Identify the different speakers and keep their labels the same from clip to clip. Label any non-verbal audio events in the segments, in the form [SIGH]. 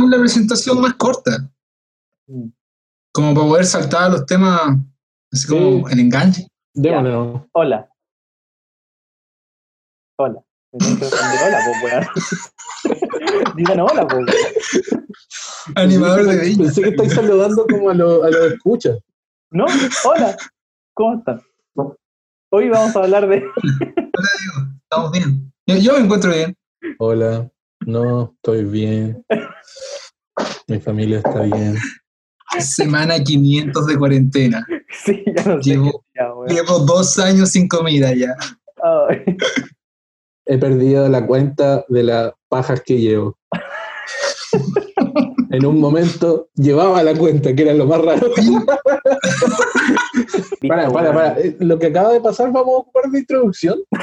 Speaker 1: hagamos la presentación más corta.
Speaker 2: Mm.
Speaker 1: Como para poder saltar a los temas, así como
Speaker 3: Sí.
Speaker 1: el enganche.
Speaker 3: Démosle.
Speaker 2: Hola. Hola. Hola, pues, weón. [LAUGHS] Digan hola, pues.
Speaker 1: Animador de viña.
Speaker 3: Pensé que estáis saludando como a los a los escuchas.
Speaker 2: ¿No? Hola. ¿Cómo están? Hoy vamos a hablar de.
Speaker 1: Estamos bien. Yo, yo me encuentro bien.
Speaker 3: Hola, no, estoy bien. Mi familia está bien.
Speaker 1: Semana 500 de cuarentena.
Speaker 2: Sí, ya no sé.
Speaker 1: Llevo,
Speaker 2: qué
Speaker 1: llevo dos años sin comida ya.
Speaker 2: Ay.
Speaker 3: He perdido la cuenta de las pajas que llevo. En un momento llevaba la cuenta, que era lo más raro. [LAUGHS] [LAUGHS] Para, para, para. Eh, Lo que acaba de pasar, vamos a ocupar de introducción. [LAUGHS]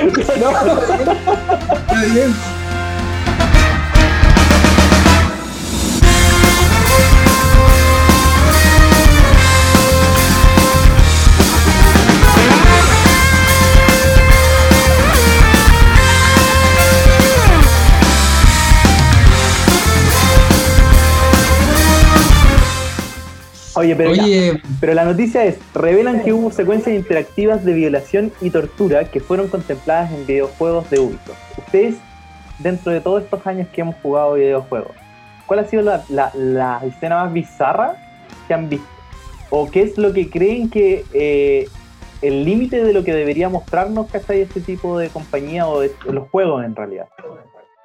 Speaker 3: [LAUGHS]
Speaker 1: Está bien.
Speaker 2: Oye, pero, ya,
Speaker 1: Oye,
Speaker 2: pero la noticia es: revelan que hubo secuencias interactivas de violación y tortura que fueron contempladas en videojuegos de Ubisoft. Ustedes, dentro de todos estos años que hemos jugado videojuegos, ¿cuál ha sido la, la- la escena más bizarra que han visto? ¿O qué es lo que creen que eh, el límite de lo que debería mostrarnos, ¿cachai? Este tipo de compañía o de los juegos en realidad.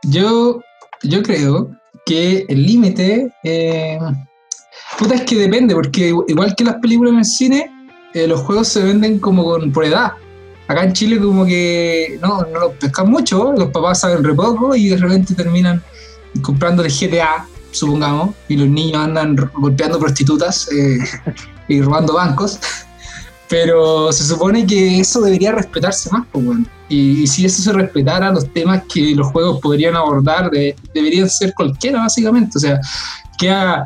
Speaker 1: yo, yo creo que el límite. eh, puta, es que depende, porque igual que las películas en el cine, eh, los juegos se venden como con, por edad. Acá en Chile, como que no, no los pescan mucho, los papás saben re poco y de repente terminan comprando el GTA, supongamos, y los niños andan golpeando prostitutas eh, [LAUGHS] y robando bancos. Pero se supone que eso debería respetarse más, pues, bueno. y, si eso se respetara, los temas que los juegos podrían abordar de- deberían ser cualquiera, básicamente. O sea, que haga- que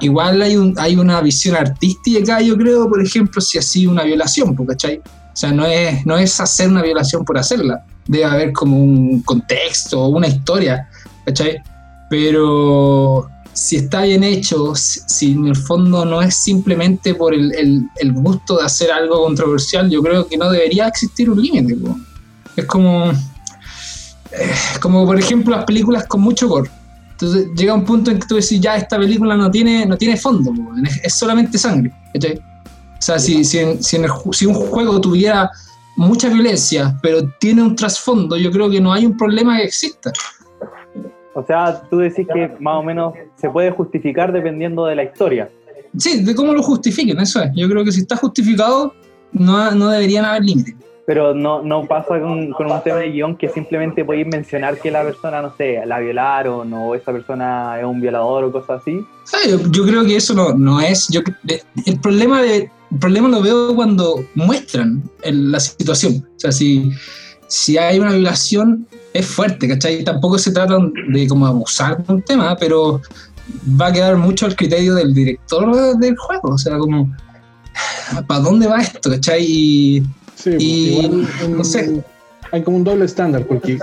Speaker 1: igual hay, hay una visión artística, yo creo, por ejemplo, si ha sido una violación, ¿cachai? O sea, no es, no es hacer una violación por hacerla. Debe haber como un contexto, una historia, ¿cachai? Pero si está bien hecho, si, en el fondo no es simplemente por el, el- gusto de hacer algo controversial, yo creo que no debería existir un límite. Es como, eh, como por ejemplo las películas con mucho gore. Entonces llega un punto en que tú decís, ya esta película no tiene, no tiene fondo, es, solamente sangre. ¿cachai? O sea, si, si, en- si en el si un juego tuviera mucha violencia, pero tiene un trasfondo, yo creo que no hay un problema que exista.
Speaker 2: O sea, tú decís que más o menos se puede justificar dependiendo de la historia.
Speaker 1: Sí, de cómo lo justifiquen, eso es. Yo creo que si está justificado, no, no deberían haber límites.
Speaker 2: Pero no, no pasa con, un tema de guion que simplemente podéis mencionar que la persona, no sé, la violaron o esa persona es un violador o cosas así.
Speaker 1: Yo, creo que eso no, no es. Yo, el, problema de, problema lo veo cuando muestran la situación. O sea, si, si hay una violación, es fuerte, ¿cachai? Tampoco se trata de como abusar de un tema, pero va a quedar mucho al criterio del director del juego. O sea, como, ¿para dónde va esto, cachai? Y,
Speaker 3: Sí,
Speaker 1: Y,
Speaker 3: igual
Speaker 1: no sé.
Speaker 3: hay como un doble estándar, porque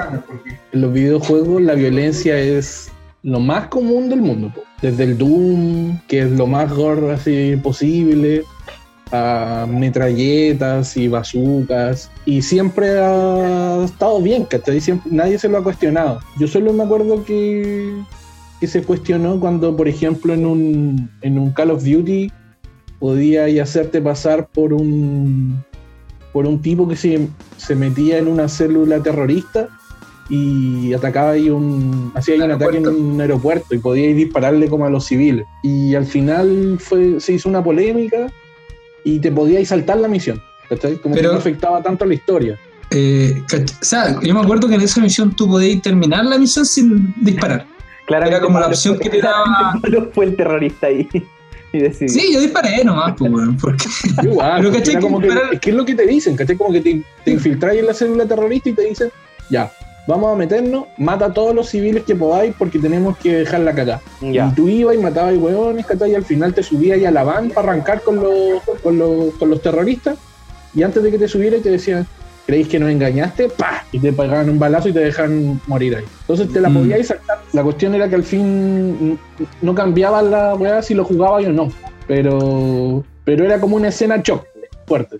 Speaker 3: en los videojuegos la violencia es lo más común del mundo. Desde el Doom, que es lo más gore así posible, a metralletas y bazucas. Y siempre ha estado bien, ¿cachai? Siempre, nadie se lo ha cuestionado. Yo solo me acuerdo que, que se cuestionó cuando, por ejemplo, en un, en un Call of Duty podía y hacerte pasar por un por un tipo que se, se metía en una célula terrorista y atacaba ahí un hacía ahí un ataque en un aeropuerto y podía ir dispararle como a los civiles y al final fue se hizo una polémica y te podíais saltar la misión ¿cachai? como
Speaker 1: Pero-
Speaker 3: que no afectaba tanto a la historia
Speaker 1: eh, cach- o sea, yo me acuerdo que en esa misión tú podías terminar la misión sin disparar.
Speaker 2: Claramente
Speaker 1: Era como la opción que te daba- [LAUGHS]
Speaker 2: fue el terrorista ahí. Y.
Speaker 1: Sí, yo disparé nomás, pues, weón, [LAUGHS] porque
Speaker 3: Igual, como
Speaker 1: que
Speaker 3: es que es lo que te dicen, ¿cachai? Como que te, te infiltráis en la célula terrorista y te dicen, ya, vamos a meternos, mata a todos los civiles que podáis porque tenemos que dejar la cagada.
Speaker 2: Ya.
Speaker 3: Y tú ibas y matabas hueones, ¿cachai? Y al final te subías ahí a la van para arrancar con los, con, los, con los terroristas. Y antes de que te subieras te decían, creéis que nos engañaste, ¡pah! Y te pegaban un balazo y te dejan morir ahí. Entonces te la
Speaker 1: Mm.
Speaker 3: podíais saltar. La cuestión era que al fin no cambiaba la weá si lo jugaba o no. Pero, pero era como una escena shock fuerte.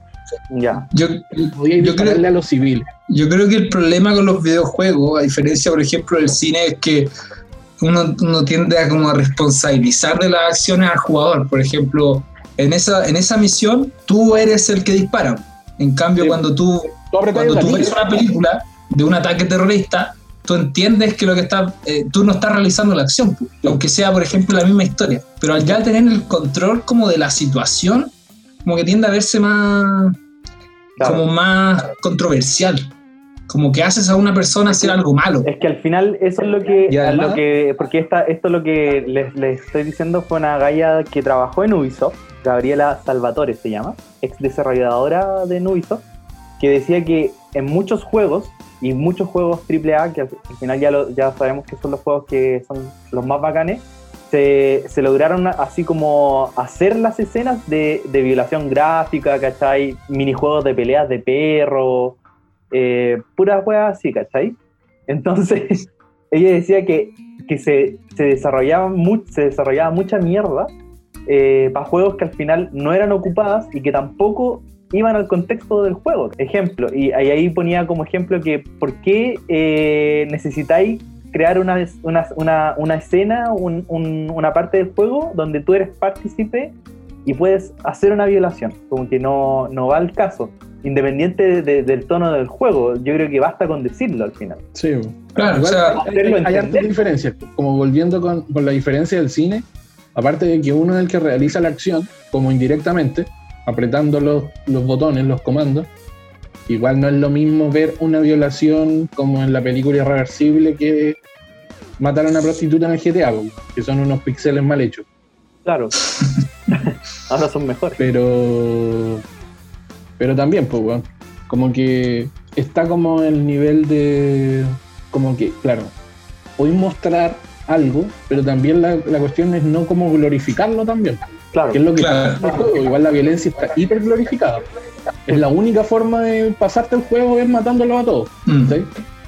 Speaker 2: Ya.
Speaker 1: Yo,
Speaker 3: Podíais
Speaker 1: yo creo,
Speaker 3: a los civiles.
Speaker 1: Yo creo que el problema con los videojuegos, a diferencia, por ejemplo, del cine, es que uno, uno tiende a como a responsabilizar de las acciones al jugador. Por ejemplo, en esa, en esa misión, tú eres el que dispara. En cambio,
Speaker 3: Sí.
Speaker 1: cuando tú,
Speaker 3: Tú
Speaker 1: cuando tú ves una película de un ataque terrorista, tú entiendes que lo que está, eh, tú no estás realizando la acción, aunque sea, por ejemplo, la misma historia. Pero al ya tener el control como de la situación, como que tiende a verse más,
Speaker 2: Claro.
Speaker 1: como más controversial. Como que haces a una persona hacer algo malo.
Speaker 2: Es que al final eso es lo que,
Speaker 3: además-
Speaker 2: lo que porque esta, esto lo que les, les estoy diciendo fue una galla que trabajó en Ubisoft, Gabriela Salvatore se llama, ex desarrolladora de Ubisoft, que decía que en muchos juegos y muchos juegos AAA, que al, al final ya, ya sabemos que son los juegos que son los más bacanes, se, se lograron así como hacer las escenas de, de violación gráfica, ¿cachai? Minijuegos de peleas de perro, eh, puras weas así, ¿cachai? Entonces, [LAUGHS] ella decía que, que se, se, desarrollaba mu- se desarrollaba mucha mierda para juegos que al final no eran ocupadas y que tampoco iban al contexto del juego. Ejemplo, y ahí, ponía como ejemplo que por qué eh, necesitáis crear una, una, una, una escena, un- un- una parte del juego donde tú eres partícipe y puedes hacer una violación. Como que no, no va al caso. Independiente de- de- del tono del juego, yo creo que basta con decirlo al final.
Speaker 3: Sí.
Speaker 1: Claro, o sea,
Speaker 3: hay, hay, hartas diferencias. Como volviendo con, con la diferencia del cine, aparte de que uno es el que realiza la acción, como indirectamente, apretando los, los botones, los comandos, igual no es lo mismo ver una violación como en la película irreversible que matar a una prostituta en el GTA, que son unos píxeles mal hechos.
Speaker 2: Claro. [LAUGHS] Ahora son mejores.
Speaker 3: Pero. Pero también, pues, weón, Como que está como el nivel de. Como que, claro, podéis mostrar algo, pero también la, la cuestión es no como glorificarlo también.
Speaker 2: Claro.
Speaker 3: Que es lo que
Speaker 1: Claro.
Speaker 3: pasa en el juego. Igual la violencia está hiper glorificada. Es la única forma de pasarte el juego es matándolos a todos.
Speaker 1: mm,
Speaker 3: ¿sí?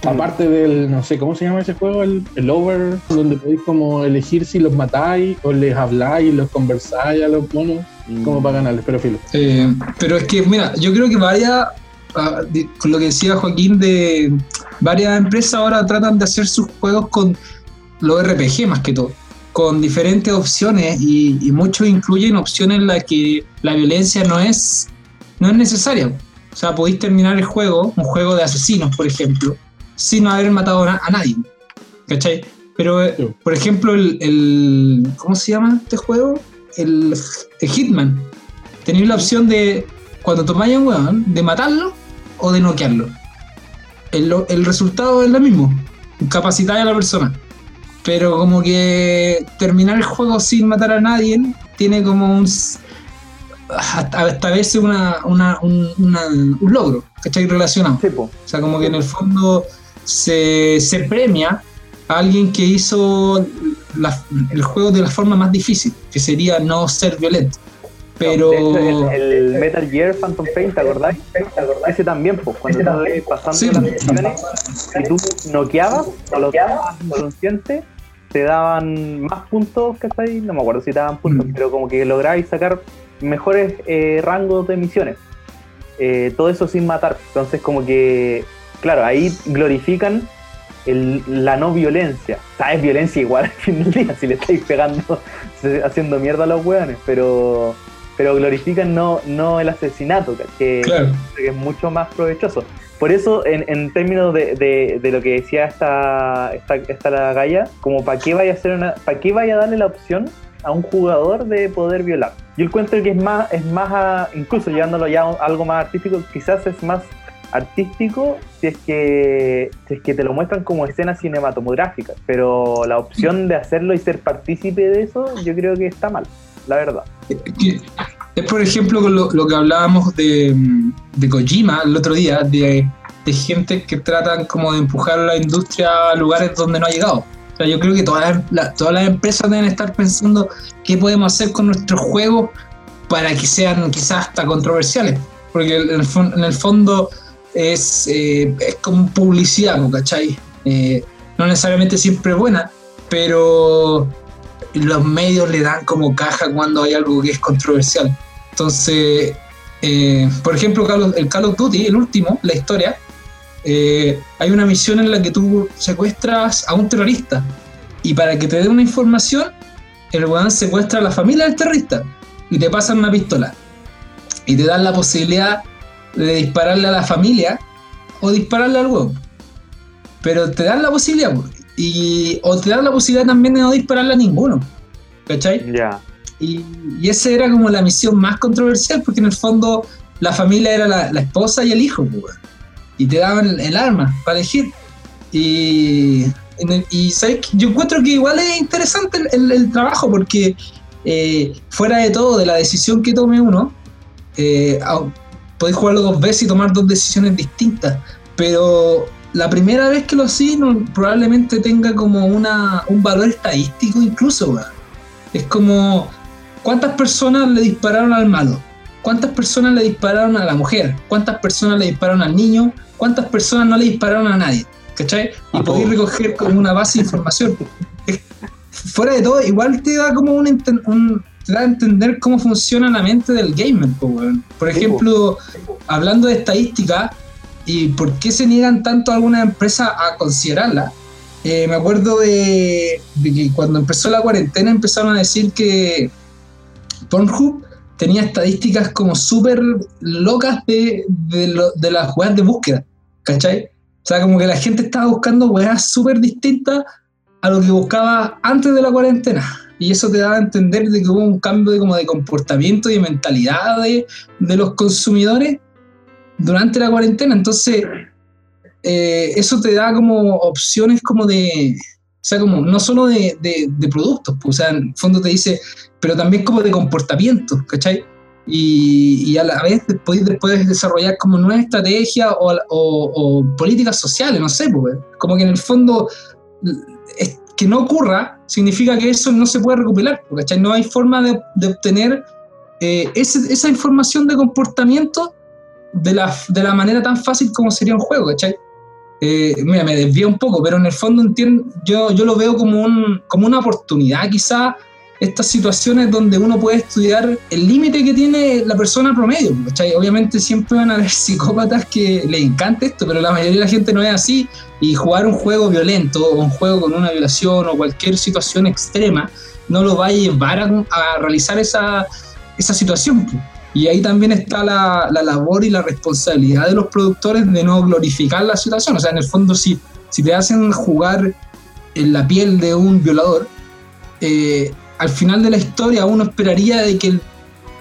Speaker 3: Aparte del, no sé, ¿cómo se llama ese juego? El, el Over, donde podéis como elegir si los matáis o les habláis, los conversáis a los monos, como para ganarles, pero filo.
Speaker 1: eh, pero es que, mira, yo creo que varias, ah, con lo que decía Joaquín, de varias empresas ahora tratan de hacer sus juegos con los RPG más que todo, con diferentes opciones y, y muchos incluyen opciones en las que la violencia no es, no es necesaria. O sea, podéis terminar el juego, un juego de asesinos, por ejemplo, sin haber matado a, nadie. ¿Cachai? Pero, eh,
Speaker 3: Sí.
Speaker 1: por ejemplo, el, el- ¿Cómo se llama este juego? El, el Hitman. Tenéis la opción de, cuando tomáis a un weón, de matarlo o de noquearlo. El, el resultado es lo mismo. Capacitáis a la persona. Pero como que terminar el juego sin matar a nadie tiene como un... Hasta, hasta a veces una, una- un, una- un logro, ¿cachai? Relacionado.
Speaker 2: Sí.
Speaker 1: O sea, como que en el fondo se, se premia a alguien que hizo la- el juego de la forma más difícil, que sería no ser violento. Pero...
Speaker 2: Hecho, el, el Metal Gear Phantom Pain, ¿te acordás? Ese también, pues, cuando ibas pasando
Speaker 1: Sí.
Speaker 2: las misiones, si tú noqueabas o lo quedabas inconsciente, te daban más puntos, ¿cachai? No me acuerdo si te daban puntos,
Speaker 1: Mm.
Speaker 2: pero como que lograbais sacar mejores eh, rangos de misiones. Eh, todo eso sin matar. Entonces, como que, claro, ahí glorifican el- la no violencia. O sea, es violencia igual [LAUGHS] al fin del día, si le estáis pegando, haciendo mierda a los hueones, pero, pero glorifican no, no el asesinato, que,
Speaker 1: Claro.
Speaker 2: que es mucho más provechoso. Por eso, en, en términos de, de- lo que decía esta, esta, esta la galla, como para qué vaya a hacer una, para qué vaya a darle la opción a un jugador de poder violar. Yo encuentro que es más, es más a- incluso llevándolo ya a algo más artístico, quizás es más artístico si es que si es que te lo muestran como escenas cinematográficas, pero la opción de hacerlo y ser partícipe de eso, yo creo que está mal, la verdad.
Speaker 1: Es por ejemplo lo, que hablábamos de, de Kojima el otro día, de, de gente que tratan como de empujar la industria a lugares donde no ha llegado. O sea, yo creo que todas las, la- todas las empresas deben estar pensando qué podemos hacer con nuestros juegos para que sean quizás hasta controversiales. Porque en el, fondo es, eh, es como publicidad. ¿cachai? Eh, no necesariamente siempre buena, pero los medios le dan como caja cuando hay algo que es controversial. Entonces, eh, por ejemplo, el Call of Duty, el último, la historia, eh, hay una misión en la que tú secuestras a un terrorista y para que te dé una información, el weón secuestra a la familia del terrorista y te pasan una pistola y te dan la posibilidad de dispararle a la familia o dispararle al weón. Pero te dan la posibilidad, y, o te dan la posibilidad también de no dispararle a ninguno. ¿Cachai?
Speaker 2: Ya.
Speaker 1: Y, y esa era como la misión más controversial, porque en el fondo la familia era la, la esposa y el hijo, pues, y te daban el arma para elegir. Y, y ¿sabes yo encuentro que igual es interesante el, el- el trabajo, porque eh, fuera de todo, de la decisión que tome uno, eh, podéis jugarlo dos veces y tomar dos decisiones distintas, pero la primera vez que lo hacís no- probablemente tenga como una, un valor estadístico incluso, weón. Es como, ¿cuántas personas le dispararon al malo? ¿Cuántas personas le dispararon a la mujer? ¿Cuántas personas le dispararon al niño? ¿Cuántas personas no le dispararon a nadie? ¿Cachai? Y podéis recoger como una base de información. Es- Fuera de todo, igual te da como un, te da a entender cómo funciona la mente del gamer, po, weón. Por ejemplo, hablando de estadística y por qué se niegan tanto algunas empresas a considerarla, eh, me acuerdo de, que cuando empezó la cuarentena empezaron a decir que Pornhub tenía estadísticas como súper locas de, de, las weas de búsqueda, ¿cachai? O sea, como que la gente estaba buscando weas súper distintas a lo que buscaba antes de la cuarentena. Y eso te daba a entender de que hubo un cambio de, como de comportamiento y mentalidad de, de los consumidores durante la cuarentena. Entonces, eh, eso te da como opciones como de, o sea, como no solo de, de- de productos, pues, o sea, en el fondo te dice, pero también como de comportamiento, ¿cachai? Y, y a la vez después, después desarrollar como nuevas estrategias o, o- o políticas sociales, no sé, pues, como que en el fondo es- que no ocurra significa que eso no se puede recuperar, ¿cachai? No hay forma de, de obtener eh, ese- esa información de comportamiento de la, de la manera tan fácil como sería un juego, ¿cachai? Eh, mira, me desvío un poco, pero en el fondo entiendo, yo, yo lo veo como, un, como una oportunidad, quizá estas situaciones donde uno puede estudiar el límite que tiene la persona promedio. ¿cachai? Obviamente siempre van a haber [LAUGHS] psicópatas que les encanta esto, pero la mayoría de la gente no es así. Y jugar un juego violento o un juego con una violación o cualquier situación extrema no lo va a llevar a, a realizar esa, esa situación. Y ahí también está la, la labor y la responsabilidad de los productores de no glorificar la situación. O sea, en el fondo, si, si te hacen jugar en la piel de un violador, eh, al final de la historia uno esperaría de que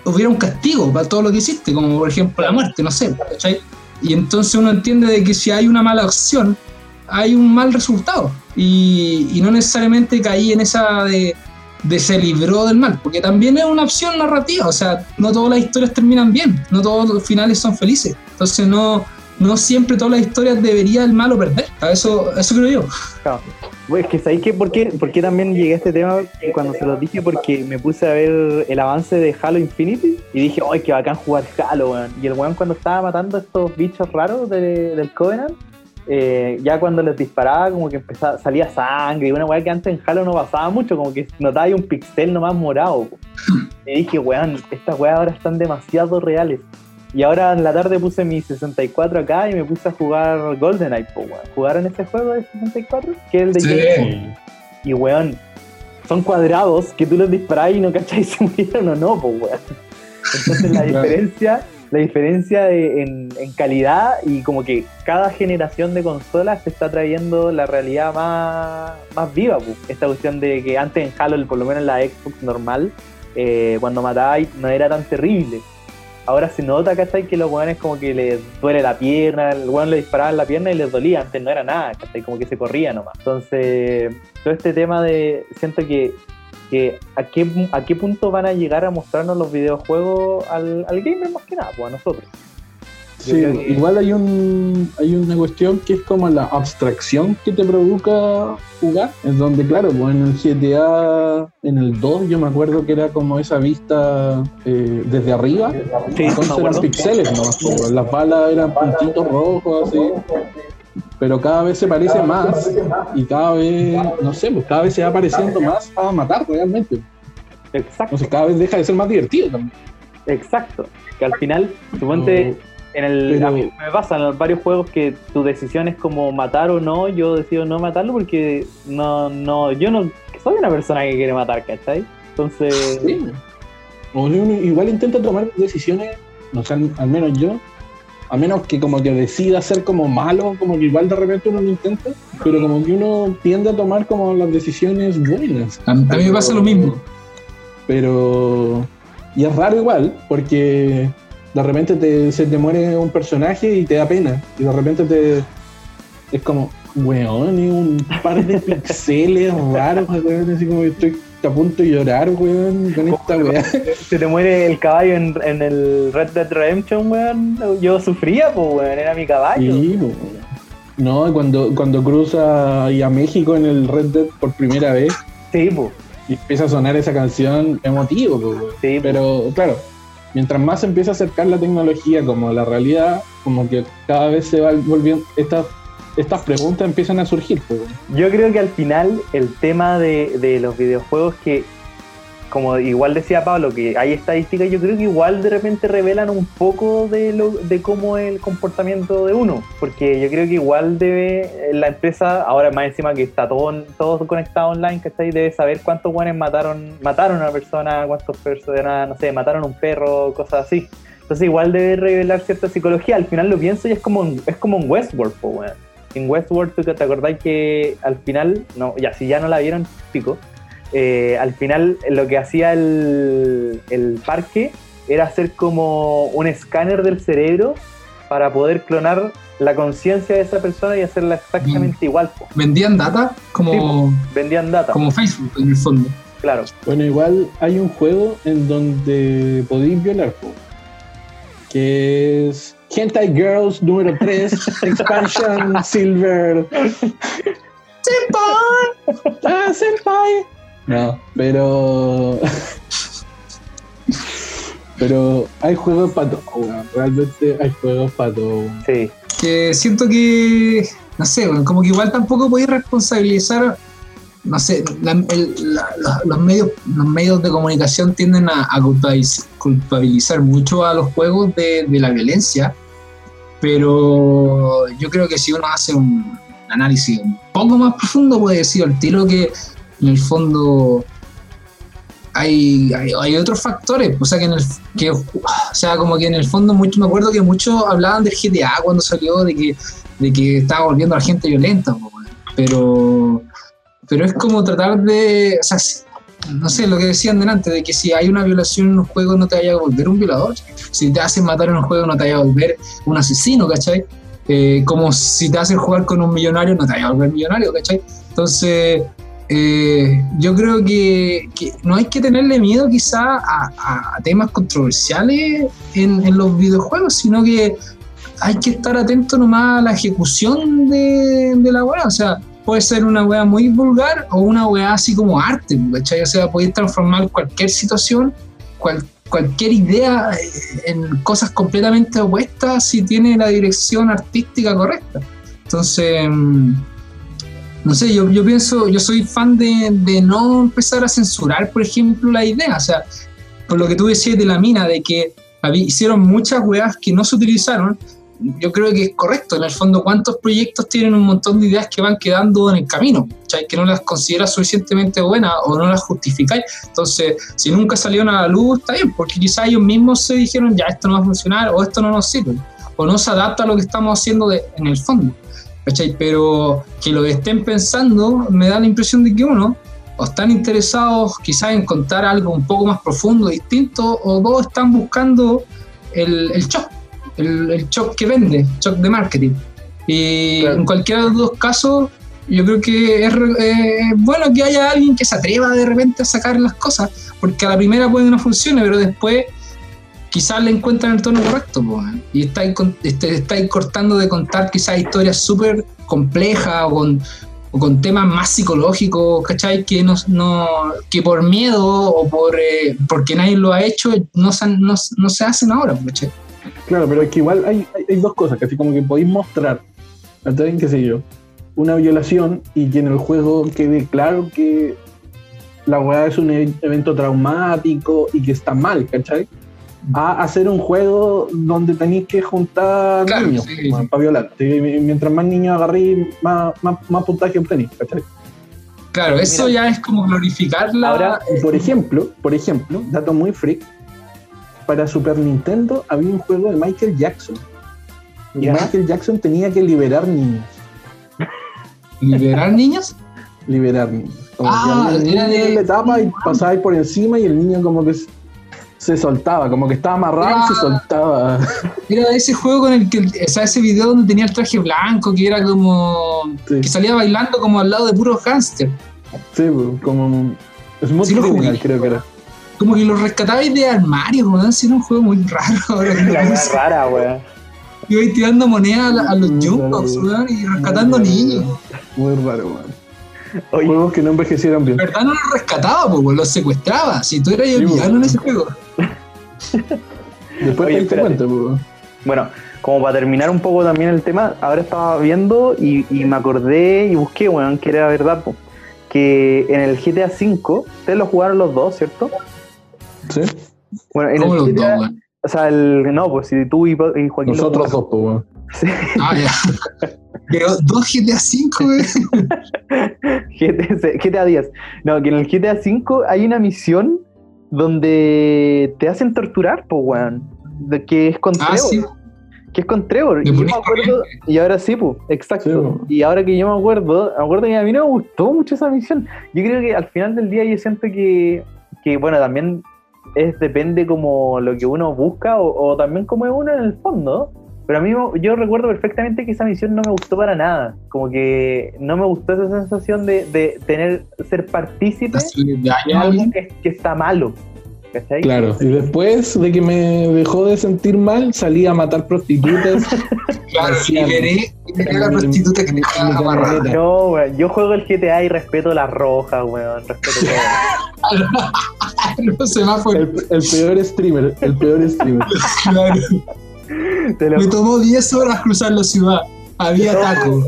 Speaker 1: hubiera un castigo para todo lo que hiciste, como por ejemplo la muerte, no sé, ¿cachai? Y entonces uno entiende de que si hay una mala acción, hay un mal resultado. Y, y no necesariamente caí en esa de, de se libró del mal, porque también es una opción narrativa, o sea, no todas las historias terminan bien, no todos los finales son felices. Entonces no, no siempre todas las historias debería el malo perder. Eso, eso creo yo.
Speaker 2: Que ¿sabéis qué? ¿Por qué, por qué también llegué a este tema cuando se los dije? Porque me puse a ver el avance de Halo Infinity y dije, ¡ay, qué bacán jugar Halo, weón! Y el weón cuando estaba matando a estos bichos raros de- del Covenant, eh, ya cuando les disparaba como que empezaba, salía sangre y una weá que antes en Halo no pasaba mucho, como que notaba ahí un pixel nomás morado. po. Y dije, weón, estas weas ahora están demasiado reales. Y ahora en la tarde puse mi 64 acá y me puse a jugar GoldenEye, po, weón. ¿Jugaron ese juego de 64? Que es el de
Speaker 1: Sí.
Speaker 2: Y weón, son cuadrados que tú los disparas y no cacháis si murieron o no, po, weón. Entonces la [LAUGHS] diferencia, la diferencia de- en, calidad y como que cada generación de consolas te está trayendo la realidad más, más viva, po. Esta cuestión de que antes en Halo, por lo menos en la Xbox normal, eh, cuando matabais no era tan terrible. Ahora se nota, ¿cachai? Que los weones como que les duele la pierna, el weón le disparaba en la pierna y les dolía, antes no era nada, ¿cachai? Como que se corría nomás. Entonces, todo este tema de, siento que, que a, qué, a qué punto van a llegar a mostrarnos los videojuegos al, al gamer más que nada, pues a nosotros.
Speaker 3: Sí,
Speaker 2: que-
Speaker 3: igual hay un hay una cuestión que es como la abstracción que te provoca jugar, en donde claro, pues en el GTA, en el 2 yo me acuerdo que era como esa vista eh, desde arriba,
Speaker 2: Sí,
Speaker 3: entonces eran pixeles nomás, pues, las balas eran puntitos rojos así, pero cada vez se parece más y cada vez, no sé, pues cada vez se va pareciendo más a matar realmente,
Speaker 2: Exacto,
Speaker 3: entonces cada vez deja de ser más divertido también.
Speaker 2: exacto. Que al final, suponte, en el,
Speaker 3: Pero-
Speaker 2: a mí me pasa en los varios juegos que tu decisión es como matar o no, yo decido no matarlo porque no, no, yo no soy una persona que quiere matar, ¿cachai? Entonces,
Speaker 3: Sí. O sea, igual intenta tomar decisiones, no sé, al, al menos yo, a menos que como que decida ser como malo, como que igual de repente uno lo intenta, pero como que uno tiende a tomar como las decisiones buenas.
Speaker 1: A, mí me pasa lo mismo.
Speaker 3: Pero... Y es raro igual, porque de repente te- se te muere un personaje y te da pena, y de repente te... Es como, weón, y un par de pixeles raros, weón, así como que estoy a punto de llorar, weón, con esta weá.
Speaker 2: se te muere el caballo en, en el Red Dead Redemption, weón. Yo sufría, pues, weón, era mi caballo.
Speaker 3: Sí, no, cuando, cuando cruza ahí a México en el Red Dead por primera vez
Speaker 2: Sí, pues,
Speaker 3: y empieza a sonar esa canción emotivo, weón.
Speaker 2: sí, po.
Speaker 3: pero claro, mientras más se empieza a acercar la tecnología como la realidad, como que cada vez se va volviendo, estas, estas preguntas empiezan a surgir. weón.
Speaker 2: Yo creo que al final el tema de, los videojuegos que, como igual decía Pablo, que hay estadísticas, yo creo que igual de repente revelan un poco de, lo, de cómo es el comportamiento de uno. Porque yo creo que igual debe la empresa, ahora más encima que está todo, todo conectado online, ¿cachai? Debe saber cuántos guanes mataron, mataron a una persona, cuántas personas, no sé, mataron un perro, cosas así. Entonces igual debe revelar cierta psicología. Al final lo pienso y es como, en- es como en Westworld, weón en Westworld, tú que te acordáis que al final, no, ya si ya no la vieron, pico, eh, al final lo que hacía el, el parque era hacer como un escáner del cerebro para poder clonar la conciencia de esa persona y hacerla exactamente igual. po.
Speaker 1: Vendían data como,
Speaker 2: Vendían data,
Speaker 1: como Facebook en el fondo.
Speaker 2: claro.
Speaker 3: Bueno, igual hay un juego en donde podéis violar, po, que es Hentai Girls número 3, Expansion [LAUGHS] Silver. ¡Senpai! ¡Ah, senpai! No, pero. pero hay juegos para todo. Realmente hay juegos para todo.
Speaker 2: Sí,
Speaker 1: que siento que, no sé, como que igual tampoco podéis responsabilizar, no sé, la- el- la- los, los medios, los medios de comunicación tienden a, a culpabiliz- culpabilizar mucho a los juegos de, de la violencia, pero yo creo que si uno hace un análisis un poco más profundo puede decir al tiro que en el fondo hay, hay, otros factores, o sea que en el que, o sea, como que en el fondo mucho, me acuerdo que muchos hablaban del GTA cuando salió, de que, de que estaba volviendo a la gente violenta, pero pero es como tratar de, no sé, lo que decían delante, de que si hay una violación en un juego no te vaya a volver un violador, si te hacen matar en un juego no te vaya a volver un asesino, ¿cachai? Eh, como si te hacen jugar con un millonario no te vaya a volver millonario, ¿cachai? Entonces, eh, yo creo que, no hay que tenerle miedo quizá a, temas controversiales en, los videojuegos, sino que hay que estar atento nomás a la ejecución de, de la weá. O sea, puede ser una weá muy vulgar o una weá así como arte, ¿cachai? O sea, podéis transformar cualquier situación, cual- cualquier idea eh, en cosas completamente opuestas si tiene la dirección artística correcta. Entonces, mm, no sé, yo, yo pienso, yo soy fan de, de no empezar a censurar, por ejemplo, la idea. O sea, por lo que tú decías de la mina, de que hicieron muchas weas que no se utilizaron, yo creo que es correcto. En el fondo, ¿cuántos proyectos tienen un montón de ideas que van quedando en el camino? ¿cachai? Que no las consideras suficientemente buenas o no las justificáis. Entonces, si nunca salieron a la luz, está bien, porque quizás ellos mismos se dijeron, ya, esto no va a funcionar o esto no nos sirve. O no se adapta a lo que estamos haciendo de- en el fondo. ¿cachai? Pero que lo estén pensando me da la impresión de que uno, o están interesados quizás en contar algo un poco más profundo, distinto, o dos están buscando el, el shock, el, el shock que vende, shock de marketing. Y
Speaker 2: Claro.
Speaker 1: en cualquiera de los dos casos, yo creo que es eh, bueno que haya alguien que se atreva de repente a sacar las cosas, porque a la primera puede que no funcione, pero después quizás le encuentran el tono correcto, po, y estáis, este- estáis cortando de contar quizás historias súper complejas o con, o con temas más psicológicos, ¿cachai? Que, no, no- que por miedo o por eh, porque nadie lo ha hecho, no se, han- no, no se hacen ahora, ¿cachai?
Speaker 3: Claro, pero es que igual hay, hay, hay dos cosas, que así como que podéis mostrar, ¿cachai? qué sé yo, una violación y que en el juego quede claro que la weá es un e- evento traumático y que está mal, ¿cachai? A hacer un juego donde tenéis que juntar
Speaker 1: Claro,
Speaker 3: niños
Speaker 1: sí, sí.
Speaker 3: para violar. ¿sí? Y Mientras más niños agarréis, más, más, más puntaje obtenéis, ¿cachai?
Speaker 1: Claro, eso ya es como glorificar la...
Speaker 2: Ahora,
Speaker 3: por ejemplo, por ejemplo, dato muy freak, para Super Nintendo había un juego de Michael Jackson. Y
Speaker 2: Ya.
Speaker 3: Michael Jackson tenía que liberar niños.
Speaker 1: liberar niños.
Speaker 3: Liberar niños. Como
Speaker 1: Ah,
Speaker 3: que niño
Speaker 1: de-
Speaker 3: en la etapa y pasaba por encima y el niño como que se- soltaba, como que estaba amarrado y se
Speaker 1: Ah.
Speaker 3: soltaba.
Speaker 1: Era ese juego con el que, o sea, ese video donde tenía el traje blanco, que era como,
Speaker 3: Sí,
Speaker 1: que salía bailando como al lado de puros gángster.
Speaker 3: sí, pues, como Smooth
Speaker 1: Sí
Speaker 3: Criminal, creo que era.
Speaker 1: Como que los rescatabais de armario, weón, si era un juego muy raro. [LAUGHS] Ahora que
Speaker 2: La weá
Speaker 1: pienso.
Speaker 2: rara, weón.
Speaker 1: Iba tirando monedas a, a los
Speaker 3: Muy
Speaker 1: jukebox, weón, y rescatando
Speaker 3: Muy
Speaker 1: niños.
Speaker 3: Muy raro, weón.
Speaker 2: Oye,
Speaker 3: Juegos que no envejecieron bien.
Speaker 1: En verdad no los rescataba, weón, los secuestraba. Si tú eras el
Speaker 3: Sí,
Speaker 1: villano en ese juego.
Speaker 3: Después
Speaker 2: Oye,
Speaker 3: te cuenta, pues.
Speaker 2: Bueno, como para terminar un poco también el tema, ahora estaba viendo y, y me acordé y busqué, weón, que era verdad, po, que en el GTA V, ustedes lo jugaron los dos, ¿cierto?
Speaker 3: Sí.
Speaker 2: Bueno, en
Speaker 1: ¿Cómo
Speaker 2: el
Speaker 1: los dos,
Speaker 2: o sea, el, no, pues si tú y, y Joaquín
Speaker 3: Nosotros dos, pues, weón.
Speaker 2: Sí,
Speaker 1: Ah, ya. [LAUGHS] Pero dos GTA V, weón.
Speaker 2: GTA, GTA 10. No, que en el GTA V hay una misión donde te hacen torturar, pues, weón. De que es con
Speaker 1: Ah,
Speaker 2: Trevor.
Speaker 1: sí.
Speaker 2: Que es con Trevor. Y, yo me acuerdo, y ahora sí, pues, exacto.
Speaker 3: Sí, po.
Speaker 2: y ahora que yo me acuerdo, me acuerdo que a mí no me gustó mucho esa misión. Yo creo que al final del día yo siento que, que bueno, también es depende como lo que uno busca o, o también como es uno en el fondo. Pero a mí yo recuerdo perfectamente que esa misión no me gustó para nada. Como que no me gustó esa sensación de, de tener ser partícipe de algo que, que está malo. ¿Cachai?
Speaker 3: Claro. Y después de que me dejó de sentir mal, salí a matar prostitutas. [LAUGHS]
Speaker 1: Claro, liberé, liberé a la prostituta que me estaba amarrada.
Speaker 2: No, weón, yo juego el GTA y respeto las rojas, weón. Respeto todo. [LAUGHS]
Speaker 1: No se va fue.
Speaker 3: El, el peor streamer, el peor streamer. [LAUGHS]
Speaker 1: Claro.
Speaker 2: Te lo
Speaker 1: Me tomó 10 horas cruzar la ciudad. Había taco.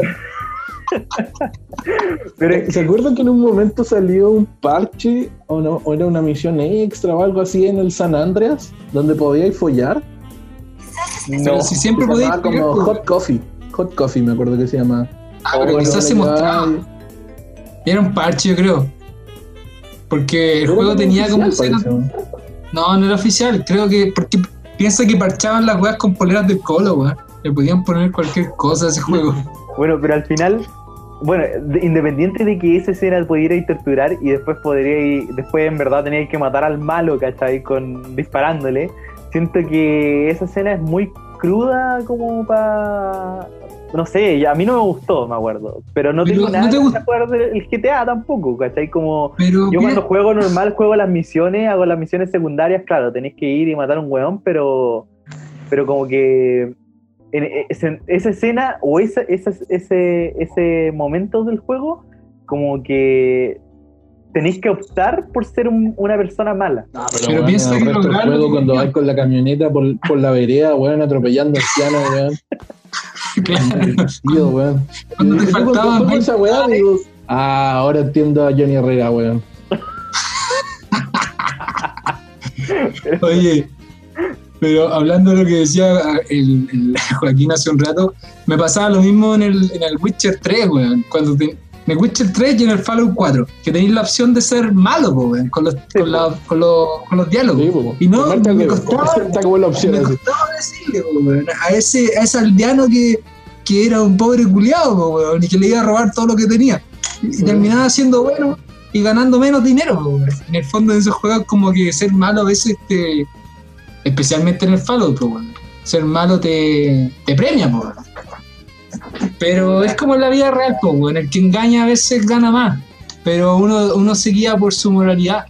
Speaker 2: Pero
Speaker 3: ¿Se acuerdan que en un momento salió un parche o, no, o era una misión extra o algo así en el San Andreas donde podíais follar?
Speaker 1: Pero si siempre podéis.
Speaker 3: llamaba como Hot Coffee. Hot Coffee me acuerdo que se llama.
Speaker 1: Ah, pero quizás se mostraba. Era un parche, yo creo. Porque el juego tenía como. escenas- No, no era oficial. Creo que. Porque piensa que parchaban las weas con poleras de colo, weón. Le podían poner cualquier cosa a ese juego.
Speaker 2: Bueno, pero al final, bueno, de- independiente de que esa escena pudierais torturar y después podríais, después en verdad teníais que matar al malo, ¿cachai? Con, disparándole, siento que esa escena es muy cruda como para... No sé, a mí no me gustó, me acuerdo. Pero no
Speaker 1: Pero
Speaker 2: tengo
Speaker 1: ¿no
Speaker 2: nada
Speaker 1: te
Speaker 2: que
Speaker 1: gust-
Speaker 2: jugar del GTA tampoco, ¿cachai? Como...
Speaker 1: Pero.
Speaker 2: Yo
Speaker 1: mira,
Speaker 2: cuando juego normal juego las misiones, hago las misiones secundarias, claro, tenéis que ir y matar a un weón, pero pero como que en ese- esa escena o esa, esa- ese, ese momento del juego, como que tenéis que optar por ser un- una persona mala.
Speaker 3: No,
Speaker 1: Pero
Speaker 3: pero,
Speaker 1: piensa
Speaker 3: piensa
Speaker 1: que
Speaker 3: juego cuando vais con la camioneta por, por la vereda, weón, atropellando ancianos, weón. [LAUGHS] [LAUGHS]
Speaker 1: claro.
Speaker 3: Tío, weón.
Speaker 1: Cuando te faltaban 20
Speaker 3: esa weá, digo, ah, ahora entiendo a Johnny Herrera, weón. [LAUGHS]
Speaker 1: Oye, pero hablando de lo que decía el, el [LAUGHS] Joaquín hace un rato, me pasaba lo mismo en el, en el Witcher 3, weón. Cuando te- en el Witcher 3 y en el Fallout 4, que tenéis la opción de ser malo, po, weón, con, los, con, la- con, los, con los diálogos.
Speaker 3: Sí.
Speaker 1: Y no,
Speaker 3: Marca
Speaker 1: me costaba- [LAUGHS]
Speaker 3: Está como la opción
Speaker 1: me costaba decirle, po, weón, a ese, a ese aldeano que, que era un pobre culiado, po, weón, y que le iba a robar todo lo que tenía. Y terminaba siendo bueno y ganando menos dinero. weón. En el fondo de esos juegos como que ser malo a veces te... Especialmente en el Fallout, weón. Ser malo te, te premia, weón. Pero es como en la vida real, po, weón. El que engaña a veces gana más. Pero uno, uno se guía por su moralidad.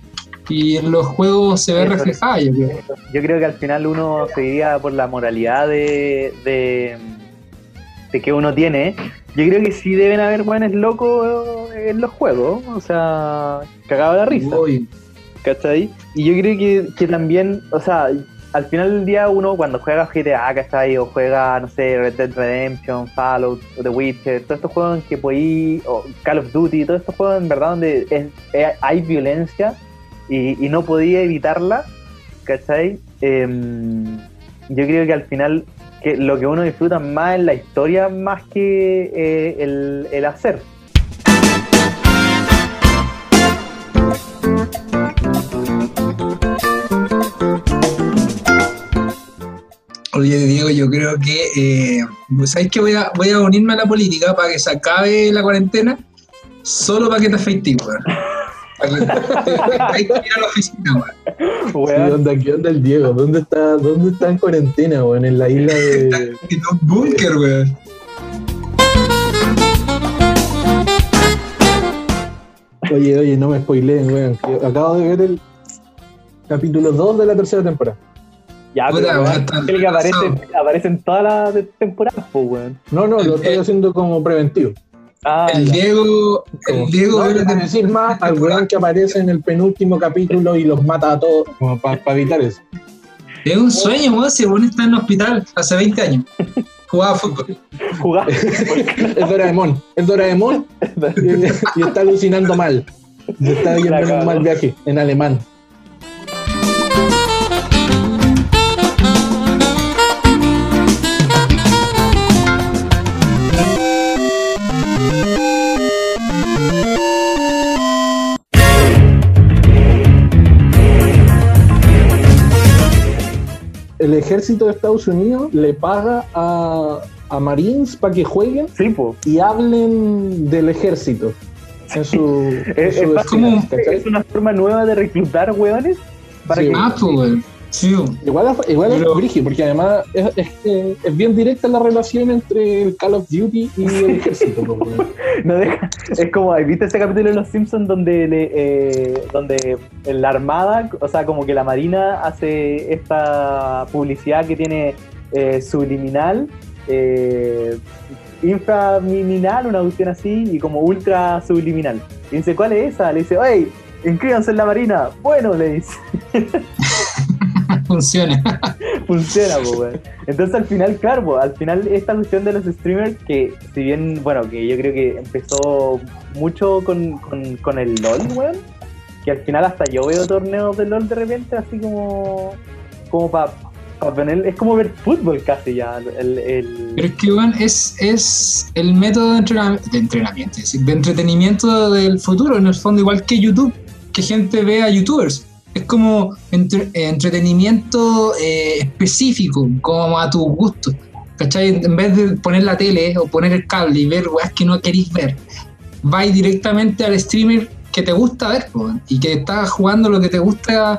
Speaker 1: Y en los juegos se ve
Speaker 2: Eso.
Speaker 1: reflejada, yo creo.
Speaker 2: Yo creo que al final uno se iría por la moralidad de, de, de que uno tiene. Yo creo que sí deben haber buenos locos en los juegos. O sea, cagado de la risa.
Speaker 1: Uy,
Speaker 2: ¿Cachai? Y yo creo que, que también, o sea, al final del día uno cuando juega GTA, ¿cachai? O juega, no sé, Red Dead Redemption, Fallout, The Witcher, todos estos juegos en que podí, o Call of Duty, todos estos juegos en verdad donde es- es- hay violencia y, no podía evitarla, ¿cachai? Em, yo creo que al final que lo que uno disfruta más es la historia más que eh, el hacer.
Speaker 1: Oye, Diego, yo creo que. Eh, ¿Sabes qué? Voy a, voy a unirme a la política para que se acabe la cuarentena, solo para que te afeites, weón. Que hay que ir a la oficina, weón.
Speaker 3: ¿Qué onda, ¿Qué onda el Diego? ¿Dónde está, dónde está en cuarentena, weón? En la isla de.
Speaker 1: en un búnker, weón.
Speaker 3: Oye, oye, no me spoileen, weón. que Acabo de ver el capítulo 2 de la tercera temporada.
Speaker 2: Ya,
Speaker 1: Puta,
Speaker 2: pero
Speaker 1: weón,
Speaker 2: weón,
Speaker 1: está
Speaker 2: el que aparece, aparece en todas las temporadas, pues, weón.
Speaker 3: No, no, lo estoy
Speaker 1: Eh,
Speaker 3: haciendo como preventivo.
Speaker 2: Ah,
Speaker 1: El
Speaker 2: ya.
Speaker 1: Diego. El Diego
Speaker 3: no decir más al weón que aparece en el penúltimo capítulo y los mata a todos, como para evitar eso.
Speaker 1: Es un sueño, weón. Si weón está en el hospital hace 20 años. Jugaba fútbol.
Speaker 2: Jugar. [LAUGHS]
Speaker 3: Es Doraemon, es Doraemon [LAUGHS] y, y está alucinando mal. Y está en un mal viaje en alemán. El ejército de Estados Unidos le paga a, a Marines para que jueguen
Speaker 2: Sí, pues.
Speaker 3: y hablen del ejército en su, en
Speaker 2: Es,
Speaker 3: su
Speaker 2: es,
Speaker 3: escena,
Speaker 1: como-
Speaker 2: es una forma nueva de reclutar weones para
Speaker 3: Sí.
Speaker 2: que.
Speaker 1: Weón. Sí.
Speaker 3: Igual, es- igual es
Speaker 1: Pero-
Speaker 3: brígido, porque además es, es, es bien directa la relación entre el Call of Duty y el [LAUGHS] ejército.
Speaker 2: no deja- es como, ¿viste ese capítulo de Los Simpsons donde, le, eh, donde la Armada, o sea, como que la Marina hace esta publicidad que tiene eh, subliminal, eh, inframinal, una cuestión así, y como ultra subliminal. Y dice, ¿cuál es esa? Le dice, ¡Ey! Inscríbanse en la Marina. Bueno, le dice. [LAUGHS]
Speaker 1: Funciona. [LAUGHS]
Speaker 2: Funciona, po, weón. Entonces al final, claro, po, al final esta cuestión de los streamers, que si bien, bueno, que yo creo que empezó mucho con, con, con el LOL, weón, que al final hasta yo veo torneos de LOL de repente, así como, como para es como ver fútbol casi ya, el, el-
Speaker 1: Pero es que, weón, es, es el método de entrenamiento, de entrenamiento, es decir, de entretenimiento del futuro, en el fondo, igual que YouTube, que gente ve a YouTubers. Es como entre- entretenimiento eh, específico, como a tu gusto. ¿Cachai? En vez de poner la tele o poner el cable y ver weas que no queréis ver, vais directamente al streamer que te gusta ver y que está jugando lo que te gusta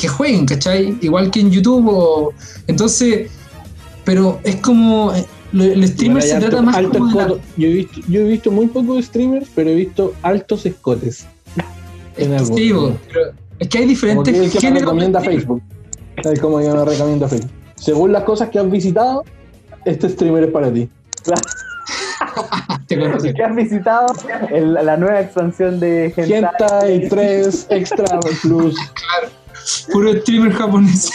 Speaker 1: que jueguen, ¿cachai? Igual que en YouTube o... Entonces, pero es como... eh, El streamer se
Speaker 3: alto-
Speaker 1: trata más
Speaker 3: alto
Speaker 1: como de la-
Speaker 3: yo, he visto, yo he visto muy pocos streamers, pero he visto altos escotes. En.
Speaker 1: Sí, pero es que hay
Speaker 3: Como
Speaker 1: diferentes
Speaker 3: que es que me recomienda. Facebook. Tal como yo me recomienda Facebook. Según las cosas que has visitado, este streamer es para ti. [LAUGHS]
Speaker 2: Que has visitado el- la nueva expansión de
Speaker 3: Hentai 3 Extra Plus.
Speaker 1: Puro streamer japonés.